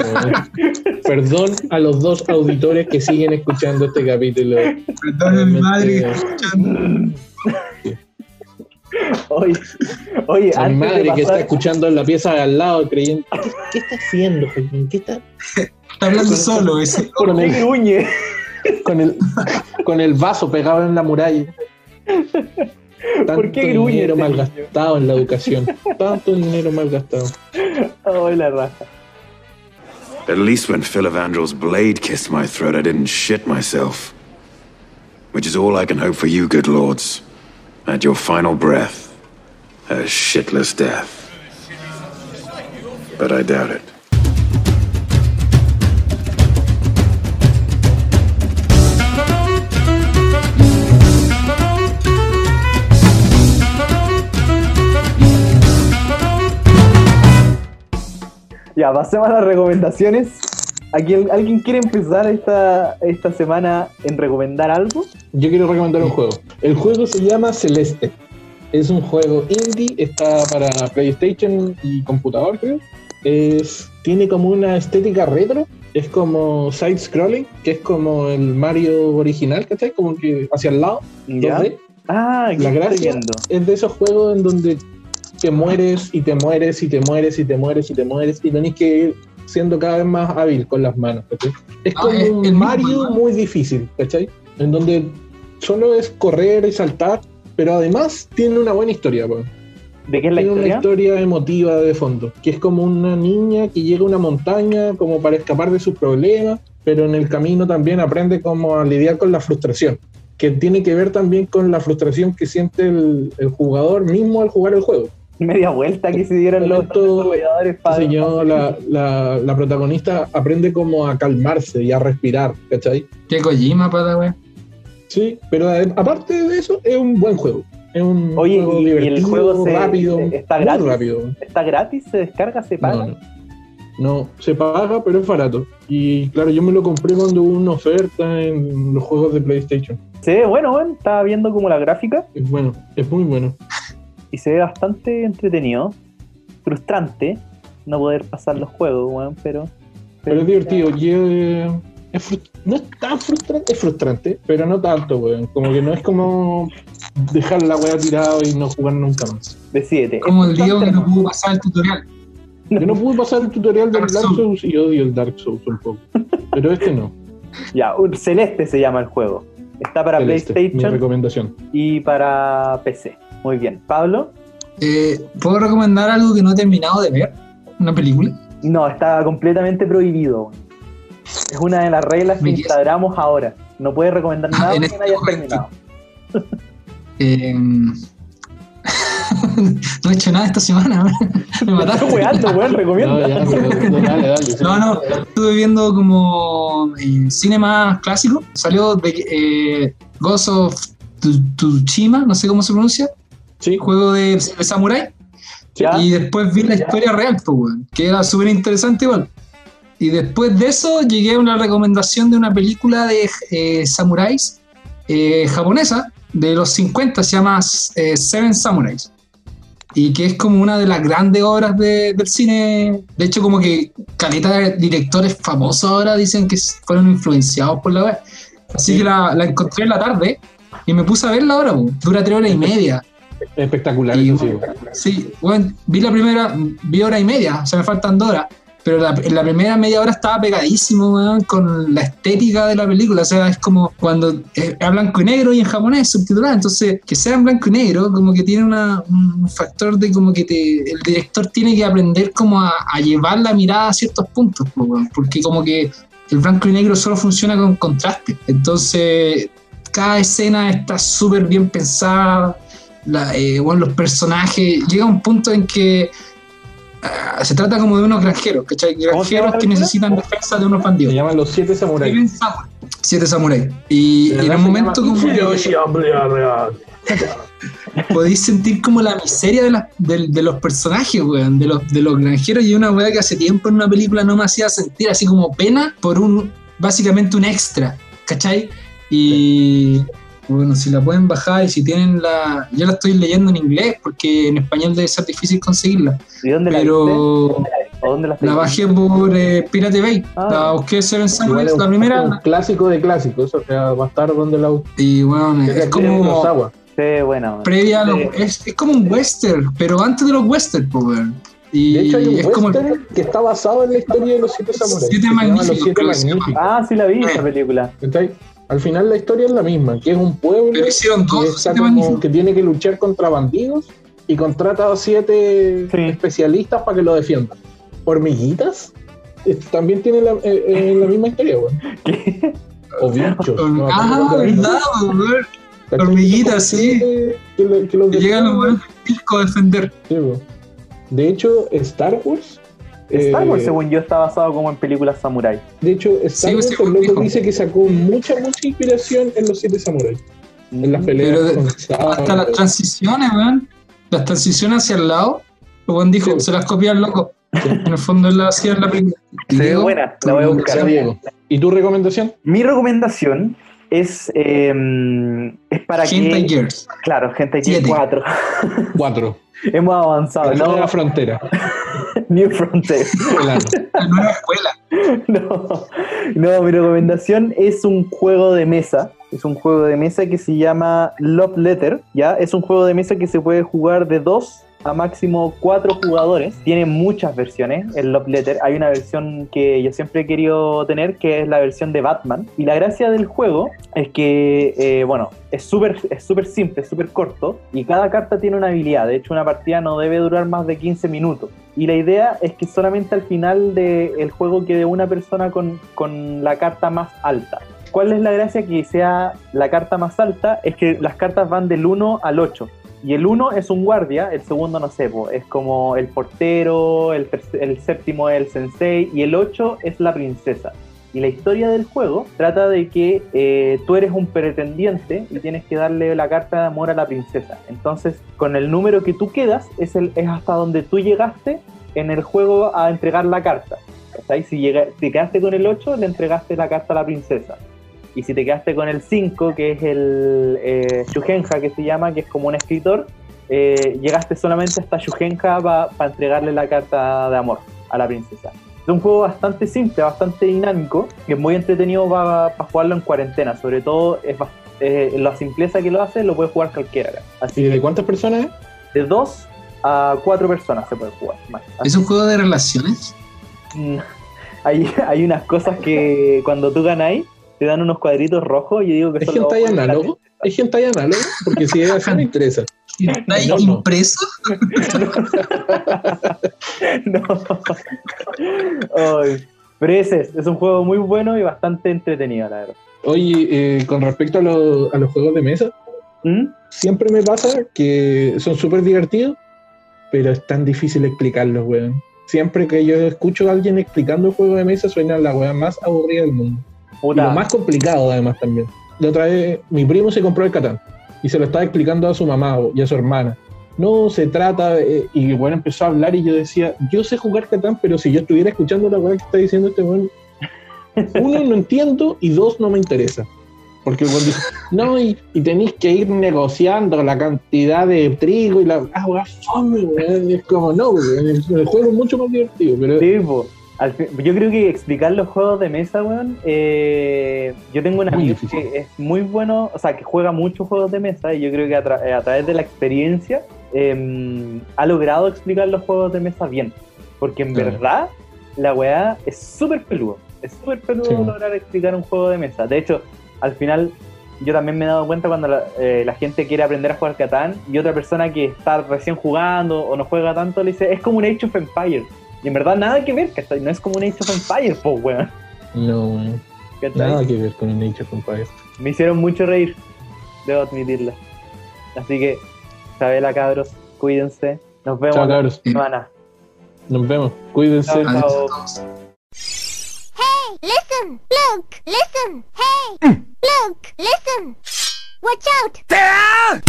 Speaker 3: Perdón a los dos auditores que siguen escuchando este capítulo.
Speaker 1: Perdón a mi madre que está escuchando.
Speaker 2: Oye, oye
Speaker 3: A mi madre que está escuchando en la pieza de al lado creyendo. ¿Qué, qué está haciendo, Joaquín? ¿Qué está
Speaker 1: Está hablando solo ese.
Speaker 3: con
Speaker 2: ¿qué
Speaker 3: el,
Speaker 2: gruñe?
Speaker 3: con el, con el vaso pegado en la muralla?
Speaker 2: ¿Por qué gruñe
Speaker 3: dinero
Speaker 2: este niño?
Speaker 3: malgastado en la educación. Tanto dinero malgastado.
Speaker 2: Ay, la raja.
Speaker 4: At least when Phil Evandrel's blade kissed my throat, I didn't shit myself. Which is all I can hope for you, good lords. At your final breath, a shitless death. But I doubt it.
Speaker 2: Ya, pasemos a las recomendaciones. Aquí, ¿Alguien quiere empezar esta, esta semana en recomendar algo?
Speaker 3: Yo quiero recomendar un juego. El juego se llama Celeste. Es un juego indie, está para PlayStation y computador, creo. Es, tiene como una estética retro. Es como side scrolling, que es como el Mario original, ¿cachai? Como que hacia el lado. 2D.
Speaker 2: Ah,
Speaker 3: La gracia es de esos juegos en donde te mueres y te mueres y te mueres y te mueres y te mueres y tenés que ir siendo cada vez más hábil con las manos, ¿cachai? Es
Speaker 1: Ah,
Speaker 3: como
Speaker 1: es
Speaker 3: un Mario muy difícil, ¿cachai? En donde solo es correr y saltar, pero además tiene una buena historia.
Speaker 2: ¿De qué es la
Speaker 3: tiene una
Speaker 2: historia?
Speaker 3: historia emotiva de fondo, que es como una niña que llega a una montaña como para escapar de sus problemas, pero en el camino también aprende como a lidiar con la frustración, que tiene que ver también con la frustración que siente el, el jugador mismo al jugar el juego.
Speaker 2: Media vuelta que se dieron los desarrolladores para.
Speaker 3: yo, la, la- la protagonista aprende como a calmarse y a respirar, ¿cachai?
Speaker 1: Qué Kojima, pata, weón.
Speaker 3: Sí, pero aparte de eso, es un buen juego. Es un
Speaker 2: Oye,
Speaker 3: juego
Speaker 2: y- y el
Speaker 3: divertido,
Speaker 2: juego se-
Speaker 3: rápido,
Speaker 2: está
Speaker 3: muy
Speaker 2: gratis.
Speaker 3: rápido.
Speaker 2: ¿Está gratis? ¿Se descarga? ¿Se paga?
Speaker 3: No, no. No, se paga, pero es barato. Y claro, yo me lo compré cuando hubo una oferta en los juegos de PlayStation.
Speaker 2: Ve bueno, weón. Estaba viendo como la gráfica
Speaker 3: Es bueno, es muy bueno.
Speaker 2: Y se ve bastante entretenido. Frustrante no poder pasar los juegos, weón, pero.
Speaker 3: Pero es divertido. y es- es frus- no es tan frustrante, es frustrante, pero no tanto, weón. Como que no es como dejar la weá tirada y no jugar nunca más.
Speaker 2: Decídete.
Speaker 1: Como el
Speaker 2: ¿Es
Speaker 1: Diego que no pudo pasar el tutorial.
Speaker 3: Yo no pude pasar el tutorial del
Speaker 1: Dark
Speaker 3: Dark
Speaker 1: Souls.
Speaker 3: Y odio el Dark Souls un poco. Pero este no. [LAUGHS]
Speaker 2: Ya, un- Celeste se llama el juego. Está para
Speaker 3: Celeste, mi
Speaker 2: PlayStation
Speaker 3: recomendación.
Speaker 2: y para PC. Muy bien. ¿Pablo?
Speaker 1: Eh, ¿Puedo recomendar algo que no he terminado de ver? ¿Una película?
Speaker 2: No, está completamente prohibido. Es una de las reglas que instauramos ahora. No puedes recomendar
Speaker 1: Ah,
Speaker 2: nada que
Speaker 1: este
Speaker 2: no hayas
Speaker 1: momento.
Speaker 2: terminado. [LAUGHS]
Speaker 1: Eh, [LAUGHS] no he hecho nada esta semana. [LAUGHS] Me mataste.
Speaker 2: Estás weando, weón,
Speaker 3: No,
Speaker 2: recomienda.
Speaker 3: ya, pero- no, dale, dale.
Speaker 1: No, no, estuve viendo como eh, cine más clásico. Salió de eh, Ghost of Tu- Tsushima, no sé cómo se pronuncia,
Speaker 3: Sí,
Speaker 1: juego de, de Samurai.
Speaker 2: ¿Ya?
Speaker 1: Y después vi la historia real, pues, que era súper interesante igual. Y después de eso llegué a una recomendación de una película de eh, samuráis eh, japonesa de los 50, se llama eh, Seven Samurais. Y que es como una de las grandes obras de- del cine. De hecho, como que caleta de directores famosos ahora dicen que fueron influenciados por la web. Así que la, la encontré en la tarde y me puse a verla ahora, po. dura tres horas y media.
Speaker 3: Espectacular.
Speaker 1: Y,
Speaker 3: eso sí.
Speaker 1: Sí, bueno, vi la primera, vi hora y media, o sea, me faltan dos horas. pero la- en la primera media hora estaba pegadísimo weón, con la estética de la película. O sea, es como cuando es a blanco y negro y en japonés subtitulada. Entonces, que sea en blanco y negro, como que tiene una- un factor de como que te, el director tiene que aprender como a, a llevar la mirada a ciertos puntos, weón, porque como que el blanco y negro solo funciona con contraste. Entonces, cada escena está súper bien pensada. La, eh, bueno, los personajes. Llega un punto en que ah, se trata como de unos granjeros, ¿cachai?
Speaker 2: ¿Cómo se
Speaker 1: Granjeros que necesitan defensa de unos
Speaker 3: Se
Speaker 1: bandidos.
Speaker 3: llaman Los Siete Samuráis.
Speaker 1: Siete samuráis. Y, en un momento como [LAUGHS] podéis sentir como la miseria de, las- de- de los personajes, weón, de los, de los granjeros y una weá que hace tiempo en una película no me hacía sentir así como pena por un, básicamente un extra, ¿cachai? Y bueno, si la pueden bajar y si tienen la... Yo la estoy leyendo en inglés porque en español debe ser difícil conseguirla,
Speaker 2: ¿Y dónde la
Speaker 1: pero
Speaker 2: ¿O dónde la
Speaker 1: la bajé por eh, Pirate Bay,
Speaker 2: Ah.
Speaker 1: la busqué Seven
Speaker 3: un,
Speaker 1: la
Speaker 3: un
Speaker 1: primera,
Speaker 3: clásico de clásicos, o sea, va a estar donde la
Speaker 1: y bueno,
Speaker 3: es
Speaker 1: es como...
Speaker 2: Sí, buena. man.
Speaker 1: previa a los-
Speaker 2: Sí.
Speaker 1: es, es como un western, pero antes de los western, pues. Y
Speaker 3: De hecho, hay un
Speaker 1: es como el-
Speaker 3: que está basado en la historia de los siete samuráis.
Speaker 1: Siete magníficos,
Speaker 3: Los siete.
Speaker 2: Ah, sí la vi esa película.
Speaker 3: ¿cachai? Al final la historia es la misma, que es un pueblo
Speaker 1: pero hicieron
Speaker 3: que, está como- tiene que luchar contra bandidos y contrata a siete
Speaker 2: Sí.
Speaker 3: especialistas para que lo defiendan. Hormiguitas también tiene la, eh, eh, la misma historia, weón.
Speaker 2: ¿Qué?
Speaker 3: O bichos. no
Speaker 1: Ah, verdad, weón. Hormiguitas, sí.
Speaker 3: Que, que que los
Speaker 1: Que llegan los disco a defender.
Speaker 3: Sí, weón. De hecho, Star Wars.
Speaker 2: Star Wars,
Speaker 3: eh,
Speaker 2: según yo, está basado como en películas samurái.
Speaker 3: De hecho, Star Wars el loco dice que sacó mucha, mucha inspiración en los siete samuráis. Mm, en las mm. peleas.
Speaker 1: Pero hasta las transiciones, weón. Las transiciones hacia el lado. El buen dijo, se las copia el loco. En el fondo él la hacía en la película.
Speaker 2: Se ve buena, la voy a buscar.
Speaker 3: ¿Y tu recomendación?
Speaker 2: Mi recomendación es, eh, es para
Speaker 1: Gente
Speaker 2: que.
Speaker 1: Years.
Speaker 2: Claro, Gente
Speaker 1: Years
Speaker 2: 4.
Speaker 3: 4. [LAUGHS]
Speaker 2: Hemos avanzado,
Speaker 3: La nueva frontera.
Speaker 2: New Frontier.
Speaker 1: La nueva escuela.
Speaker 2: No, no, mi recomendación es un juego de mesa. Es un juego de mesa que se llama Love Letter. ¿ya? Es un juego de mesa que se puede jugar de dos a máximo cuatro jugadores. Tiene muchas versiones el Love Letter. Hay una versión que yo siempre he querido tener, que es la versión de Batman. Y la gracia del juego es que, eh, bueno, es súper es súper simple, súper corto. Y cada carta tiene una habilidad. De hecho, una partida no debe durar más de 15 minutos. Y la idea es que solamente al final del juego quede una persona con, con la carta más alta. ¿Cuál es la gracia que sea la carta más alta? Es que las cartas van del 1 al 8. Y el 1 es un guardia, el segundo no sé, es como el portero, el, el séptimo es el sensei y el 8 es la princesa. Y la historia del juego trata de que eh, tú eres un pretendiente y tienes que darle la carta de amor a la princesa. Entonces, con el número que tú quedas, es, el, es hasta donde tú llegaste en el juego a entregar la carta. Si llega- te quedaste con el 8, le entregaste la carta a la princesa. Y si te quedaste con el 5, que es el eh, Shugenja, que se llama, que es como un escritor, eh, llegaste solamente hasta Shugenja para entregarle la carta de amor a la princesa. Es un juego bastante simple, bastante dinámico, que es muy entretenido para jugarlo en cuarentena. Sobre todo, es eh, la simpleza que lo hace, lo puede jugar cualquiera. acá. Así
Speaker 3: ¿Y
Speaker 2: que
Speaker 3: de cuántas personas es?
Speaker 2: de 2 a 4 personas se puede jugar. más.
Speaker 1: ¿Es un juego de relaciones?
Speaker 2: Mm, [LAUGHS] Hay, hay unas cosas que cuando tú ganáis te dan unos cuadritos rojos y yo digo que
Speaker 3: ¿Es
Speaker 2: de la
Speaker 3: análogo? ¿Es hentai análogo? Porque si es así me interesa.
Speaker 1: ¿Está ahí
Speaker 3: No, no.
Speaker 1: impreso? [LAUGHS]
Speaker 2: No. Ay, Pero ese es, es un juego muy bueno y bastante entretenido, la verdad.
Speaker 3: Oye, eh, con respecto a, lo- a los juegos de mesa,
Speaker 2: ¿Mm?
Speaker 3: siempre me pasa que son súper divertidos, pero es tan difícil explicarlos, weón. Siempre que yo escucho a alguien explicando el juego de mesa, suena la weá más aburrida del mundo. Y lo más complicado, además, también. La otra vez, mi primo se compró el Catán y se lo estaba explicando a su mamá y a su hermana. No, se trata, de- y bueno, empezó a hablar y yo decía, yo sé jugar Catán, pero si yo estuviera escuchando la weá que está diciendo este weón, [LAUGHS] uno, no entiendo y dos, no me interesa. Porque el dice, no, y, y tenéis que ir negociando la cantidad de trigo y la. Ah, weá, fome, weón. Es como, no, weón, el, el juego es mucho más divertido, pero.
Speaker 2: sí. Al fin- yo creo que explicar los juegos de mesa, weón, eh, yo tengo un amigo que es muy bueno, o sea, que juega muchos juegos de mesa y yo creo que a, tra- a través de la experiencia eh, ha logrado explicar los juegos de mesa bien. Porque en
Speaker 3: Claro.
Speaker 2: verdad la weá es súper peludo. Es súper peludo
Speaker 3: Sí.
Speaker 2: lograr explicar un juego de mesa. De hecho, al final, yo también me he dado cuenta cuando la, eh, la gente quiere aprender a jugar Catán y otra persona que está recién jugando o no juega tanto le dice, es como un Age of Empires. Y en verdad nada que ver, ¿cachai? No es como un Age of Empires, po, weón.
Speaker 3: No, weón. Nada que ver con el Nature of Empires.
Speaker 2: Me hicieron mucho reír, debo admitirlo. Así que, Sabela, cabros, cuídense. Nos vemos
Speaker 3: Chao,
Speaker 2: la
Speaker 3: cabros.
Speaker 2: semana.
Speaker 3: Nos vemos. Cuídense.
Speaker 2: Chao.
Speaker 5: Hey, listen, look, listen. Hey, look, listen. Watch out.